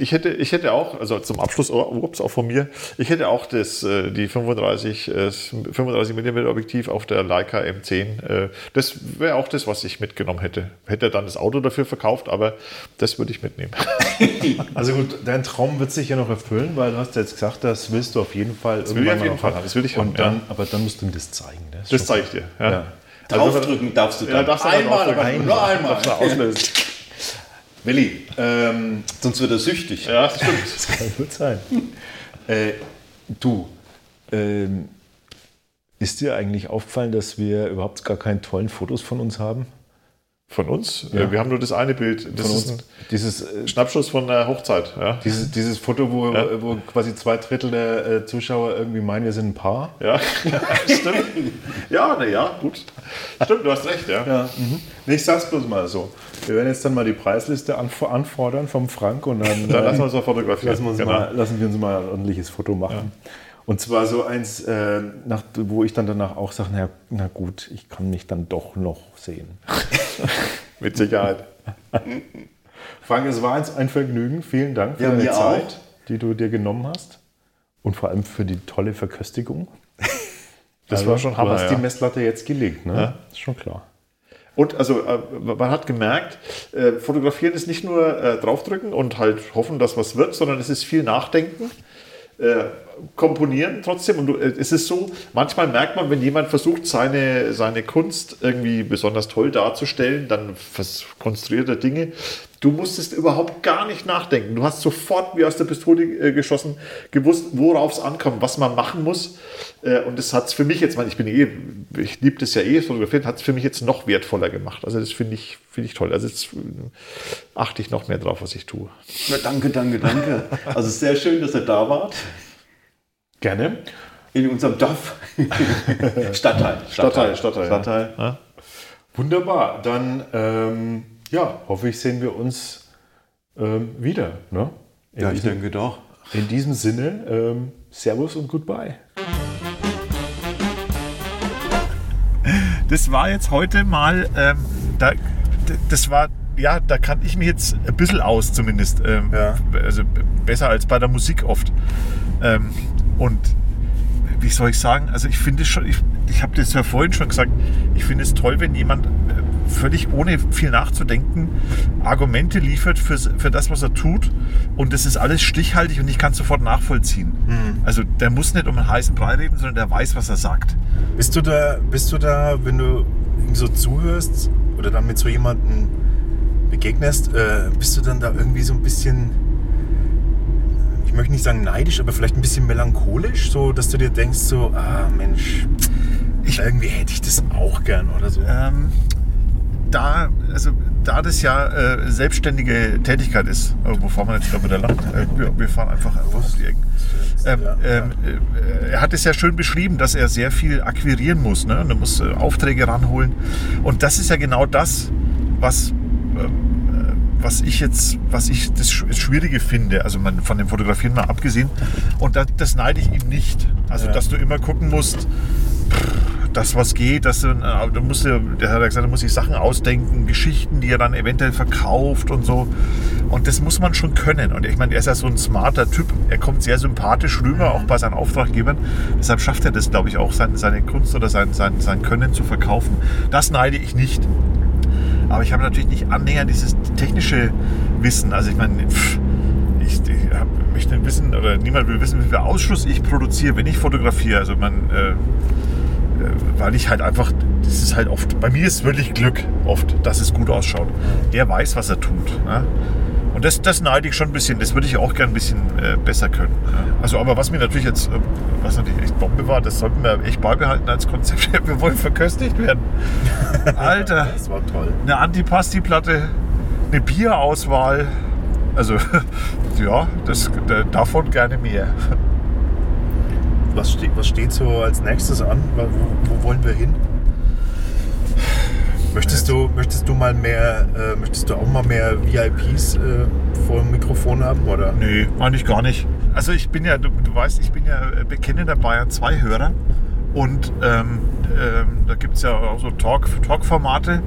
Ich hätte, ich hätte auch, also zum Abschluss, oh, ups, auch von mir, ich hätte auch das, äh, die 35, äh, 35 mm Objektiv auf der Leica M10. äh, Das wäre auch das, was ich mitgenommen hätte. Hätte dann das Auto dafür verkauft, aber das würde ich mitnehmen. Also gut, dein Traum wird sich ja noch erfüllen, weil du hast ja jetzt gesagt, das willst du auf jeden Fall will ich auf jeden Fall haben. das will ich haben, Und dann, ja. Aber dann musst du mir das zeigen. Ne? Das schon zeige ich dir. Ja. Ja. Also, Draufdrücken darfst du Ja, dann. darfst du einmal, aber nur einmal. Darfst du auslösen. Willi, ähm, sonst wird er süchtig. Ja, das stimmt. Kann gut sein. äh, du, Ähm, ist dir eigentlich aufgefallen, dass wir überhaupt gar keine tollen Fotos von uns haben? Von uns? Ja. Äh, Wir haben nur das eine Bild. Das Von ist uns? ein Dieses, äh, Schnappschuss von der Hochzeit. Ja, dieses, dieses Foto, wo, Ja. wo quasi zwei Drittel der äh, Zuschauer irgendwie meinen, wir sind ein Paar. ja. stimmt. Ja, na ja, gut. Stimmt, du hast recht, ja. Ja, mhm. nee, ich sag's bloß mal so. Wir werden jetzt dann mal die Preisliste anf anfordern vom Frank und dann, Dann lassen wir uns mal fotografieren. lassen, wir uns Genau. mal, lassen wir uns mal ein ordentliches Foto machen. Und zwar so eins, äh, nach, wo ich dann danach auch sage, na, na gut, ich kann mich dann doch noch sehen. Mit Sicherheit. Frank, es war uns ein Vergnügen. Vielen Dank für Ja, deine Zeit, auch. die du dir genommen hast. Und vor allem für die tolle Verköstigung. Das war schon Hammer. Du hast ja. die Messlatte jetzt gelegt, ne? Ja. Ist schon klar. Und also äh, man hat gemerkt, äh, fotografieren ist nicht nur äh, draufdrücken und halt hoffen, dass was wird, sondern es ist viel Nachdenken. Äh, komponieren trotzdem. Und du, äh, es ist so, manchmal merkt man, wenn jemand versucht, seine, seine Kunst irgendwie besonders toll darzustellen, dann konstruiert er Dinge. Du musstest überhaupt gar nicht nachdenken. Du hast sofort wie aus der Pistole äh, geschossen, gewusst, worauf es ankommt, was man machen muss. Äh, und das hat es für mich jetzt, ich bin eh, ich liebe das ja eh, fotografieren, hat es für mich jetzt noch wertvoller gemacht. Also das finde ich, finde ich toll. Also jetzt äh, achte ich noch mehr drauf, was ich tue. Ja, danke, danke, danke. Also sehr schön, dass ihr da wart. Gerne. In unserem Dorf. Stadtteil. Stadtteil, Stadtteil, ja. Stadtteil. Wunderbar. Dann, ähm, ja, hoffe ich, sehen wir uns ähm, wieder. Ne? In, Ja, ich diesem, denke doch. in diesem Sinne, ähm, Servus und Goodbye. das war jetzt heute mal, ähm, da, das war, ja, da kann ich mich jetzt ein bisschen aus zumindest. Ähm, Ja. Also besser als bei der Musik oft. Ähm, und wie soll ich sagen, also ich finde es schon, ich, ich habe das ja vorhin schon gesagt, ich finde es toll, wenn jemand äh, völlig ohne viel nachzudenken Argumente liefert für, für das, was er tut. Und das ist alles stichhaltig und ich kann es sofort nachvollziehen. Also der muss nicht um einen heißen Brei reden, sondern der weiß, was er sagt. Bist du da, bist du da, wenn du ihm so zuhörst oder dann mit so jemandem begegnest, äh, bist du dann da irgendwie so ein bisschen, ich möchte nicht sagen neidisch, aber vielleicht ein bisschen melancholisch, so dass du dir denkst so, ah Mensch, ich, irgendwie hätte ich das auch gern oder so. Ähm, da, also, da das ja äh, selbstständige Tätigkeit ist, wo fahren wir jetzt gerade wieder lang? Äh, wir, wir fahren einfach auf die Ecke. Ähm, ähm, äh, er hat es ja schön beschrieben, dass er sehr viel akquirieren muss. Ne? Und er muss äh, Aufträge ranholen. Und das ist ja genau das, was, äh, was ich jetzt, was ich das Sch- Schwierige finde. Also man, von dem Fotografieren mal abgesehen. Und das, das neide ich ihm nicht. Also, Ja. dass du immer gucken musst, das, was geht, dass du, äh, musst, dir- der hat gesagt, er muss sich Sachen ausdenken, Geschichten, die er dann eventuell verkauft und so. Und das muss man schon können. Und ich meine, er ist ja so ein smarter Typ. Er kommt sehr sympathisch rüber, auch bei seinen Auftraggebern. Deshalb schafft er das, glaube ich, auch, seine, seine Kunst oder sein, sein, sein Können zu verkaufen. Das neide ich nicht. Aber ich habe natürlich nicht annähernd dieses technische Wissen. Also ich meine, pff, ich, ich hab, möchte nicht wissen, oder niemand will wissen, wie viel Ausschuss ich produziere, wenn ich fotografiere. Also man, äh, weil ich halt einfach, das ist halt oft, bei mir ist es wirklich Glück oft, dass es gut ausschaut. Der weiß, was er tut. Ne? Und das, das neide ich schon ein bisschen, das würde ich auch gern ein bisschen äh, besser können. Ja. Also, aber was mir natürlich jetzt, äh, was natürlich echt Bombe war, das sollten wir echt beibehalten als Konzept. Wir wollen verköstigt werden. Alter Das war toll. eine Antipasti-Platte, eine Bierauswahl. Also, ja, das, da- davon gerne mehr. Was, steht, was steht so als nächstes an? Wo, wo wollen wir hin? Möchtest du, möchtest du mal mehr, äh, möchtest du auch mal mehr VIPs äh, vor dem Mikrofon haben? Oder? Nee, meine ich gar nicht. Also ich bin ja, du, du weißt, ich bin ja äh, bekennender Bayern 2 Hörer. Und ähm, ähm, da gibt es ja auch so Talk- Talk-Formate.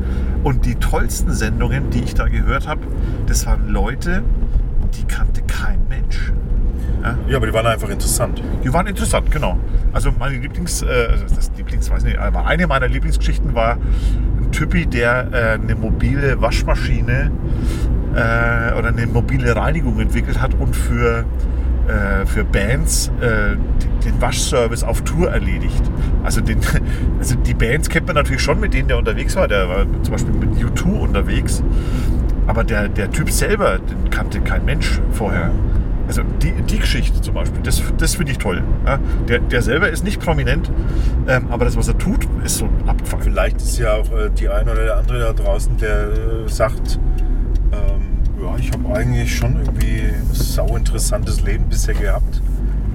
und die tollsten Sendungen, die ich da gehört habe, das waren Leute, die kannte kein Mensch. Ja, aber die waren einfach interessant. Die waren interessant, genau. Also meine Lieblings, äh, also das Lieblings, weiß nicht, aber eine meiner Lieblingsgeschichten war ein Typi, der äh, eine mobile Waschmaschine äh, oder eine mobile Reinigung entwickelt hat und für, äh, für Bands äh, den Waschservice auf Tour erledigt. Also, den, also die Bands kennt man natürlich schon, mit denen der unterwegs war. Der war zum Beispiel mit U2 unterwegs. Aber der, der Typ selber, den kannte kein Mensch vorher. Also die, die Geschichte zum Beispiel, das, das finde ich toll. Ja? Der, der selber ist nicht prominent, ähm, aber das, was er tut, ist so abgefuckt. Vielleicht ist ja auch äh, die eine oder der andere da draußen, der äh, sagt, ähm, ja, ich habe eigentlich schon irgendwie ein sau interessantes Leben bisher gehabt,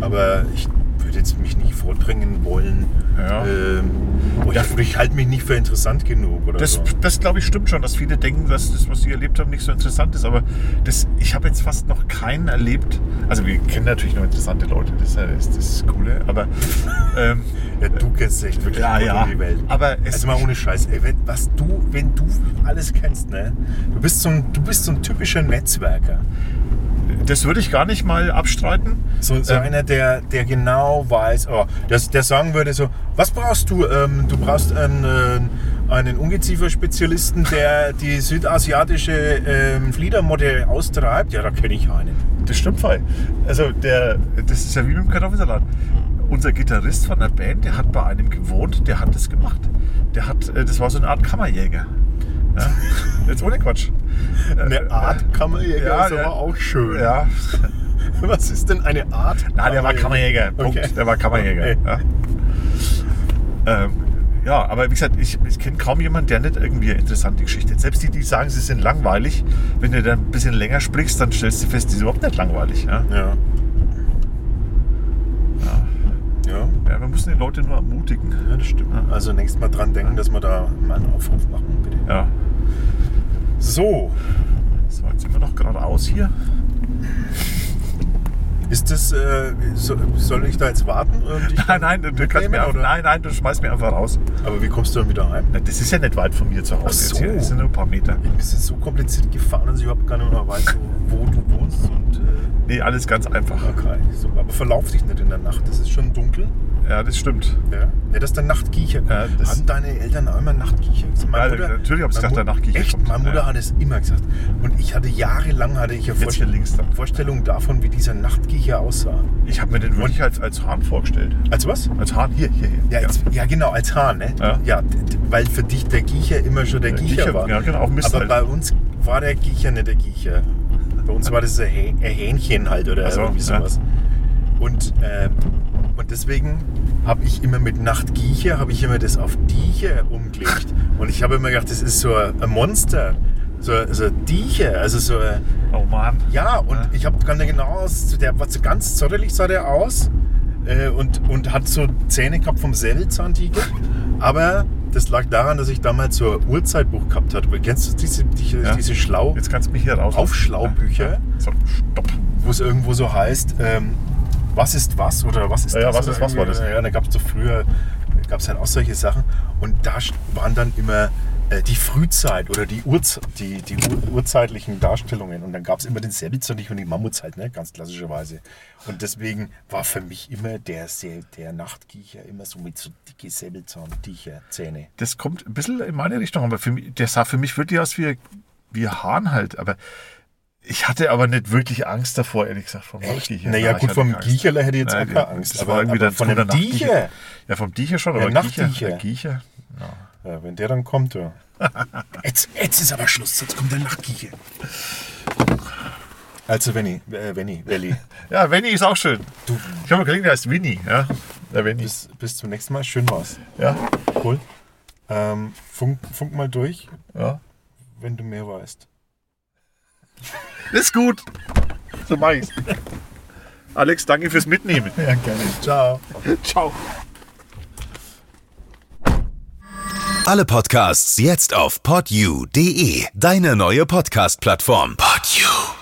aber ich würde jetzt mich nicht vordrängen wollen. Ja. Ähm, oder ich, ich halte mich nicht für interessant genug oder Das, so. das glaube ich stimmt schon, dass viele denken, dass das, was sie erlebt haben, nicht so interessant ist. Aber das, ich habe jetzt fast noch keinen erlebt. Also wir kennen natürlich noch interessante Leute, das ist das, das Coole. Aber ähm, Ja, du kennst echt wirklich Ja, ja. die Welt. Aber es- also mal ohne Scheiß, ey, wenn, was du, wenn du alles kennst, ne? Du bist so ein, du bist so ein typischer Netzwerker. Das würde ich gar nicht mal abstreiten. So, so Ähm, einer, der, der genau weiß, oh, der, der sagen würde so, was brauchst du? Ähm, du brauchst einen, äh, einen Ungeziefer-Spezialisten, der die südasiatische ähm, Fliedermotte austreibt. Ja, da kenne ich einen. Das stimmt voll. Also der, das ist ja wie mit dem Kartoffelsalat. Unser Gitarrist von der Band, der hat bei einem gewohnt, der hat das gemacht. Der hat, äh, das war so eine Art Kammerjäger. Ja? Jetzt ohne Quatsch. Eine Art Kammerjäger Ja, ist aber ja. auch schön. Ja. Was ist denn eine Art? Nein, der war Kammerjäger. Punkt. Okay. Der war Kammerjäger. Okay. Ja. Ähm, ja, aber wie gesagt, ich, ich kenne kaum jemanden, der nicht irgendwie eine interessante Geschichte hat. Selbst die, die sagen, sie sind langweilig, wenn du dann ein bisschen länger sprichst, dann stellst du fest, die sind überhaupt nicht langweilig. Ja? Ja. Ja, Ja, wir müssen die Leute nur ermutigen. ja das stimmt. Also nächstes Mal dran denken, dass wir da mal einen Aufruf machen, bitte. Ja. So, So, jetzt sind wir noch geradeaus hier. Ist das, äh, so, soll ich da jetzt warten? Nein, nein, du kannst mir auch, oder? nein, nein, du schmeißt mir einfach raus. Aber wie kommst du dann wieder heim? Na, Das ist ja nicht weit von mir zu Hause. Ach so. Jetzt hier. Das sind nur ein paar Meter. Es ist so kompliziert gefahren, dass ich überhaupt gar nicht mehr weiß, wo, wo du wohnst. Und, äh, Nee, alles ganz einfach. okay, so, aber verlauf dich nicht in der Nacht. Es ist schon dunkel. Ja, das stimmt. Ja, ja das ist der Nachtgiecher. Ja, das- Haben deine Eltern auch immer Nachtgiecher gesagt? Ja, natürlich haben sie meine gesagt, der Nachtgiecher Echt? kommt. Meine Mutter Ja. hat es immer gesagt. Und ich hatte jahrelang hatte ich links dann. Vorstellung davon, wie dieser Nachtgiecher aussah. Ich habe mir den wirklich als, als Hahn vorgestellt. Als was? Als Hahn, hier, hier, hier. Ja, jetzt, ja. genau, als Hahn, ne? Ja. weil für dich der Giecher immer schon der, Der Giecher, Giecher, war. ja, genau, auch Mist Aber halt. bei uns war der Giecher nicht der Giecher. Bei uns war das ein, Häh- ein Hähnchen halt oder so, irgendwie ja. sowas. Und, ähm, und deswegen habe ich immer mit Nachtgiecher, habe ich immer das auf Diecher umgelegt. Und ich habe immer gedacht, das ist so ein Monster. So, so ein Diecher, also so ein, Oh Mann. ja, und ich habe ganz genau, der war so ganz zotterlich sah der aus äh, und, und hat so Zähne gehabt vom Säbelzahntiger. Aber das lag daran, dass ich damals so ein Uhrzeitbuch gehabt hatte. Kennst du diese, diese, Ja. diese Schlau, Jetzt kannst du mich hier raus. Aufschlaubücher, So, stopp. wo es irgendwo so heißt, ähm, was ist was oder was ist Ja, ja, das? was ist was war das? Ja, da gab es doch früher, gab es halt auch solche Sachen. Und da waren dann immer äh, die Frühzeit oder die, Urz die, die Ur urzeitlichen Darstellungen. Und dann gab es immer den Säbelzahntiger und die Mammutzeit, ne? ganz klassischerweise. Und deswegen war für mich immer der, Sä- der Nachtgiecher immer so mit so dicke Säbelzahnticher-Zähne. Das kommt ein bisschen in meine Richtung, aber für mich, der sah für mich wirklich aus wie, wie Hahn halt. Aber ich hatte aber nicht wirklich Angst davor, ehrlich gesagt, vom Nachtgiecher. Naja, Ja, gut, vom keine Angst. Giecherle hätte ich jetzt Nein, auch keine Angst. Das war irgendwie dann von dem der Diecher. Ja, vom Diecher schon, aber Giecher. Nachtgiecher. Der Giecher. Ja, wenn der dann kommt, ja. jetzt, jetzt ist aber Schluss, jetzt kommt der Nachtgiecher. Also, Venny, äh, Venny, Welli, Ja, Wenny ist auch schön. du Ich habe mal gelesen, der heißt Winnie. Ja, der Wenny. bis, bis zum nächsten Mal. Schön war's. Ja, Cool. Ähm, funk, funk mal durch, ja. wenn du mehr weißt. Ist gut. So mach ich's. Alex, danke fürs Mitnehmen. Ja, gerne. Ciao. Ciao. Alle Podcasts jetzt auf podyou.de, deine neue Podcast-Plattform. Podyou.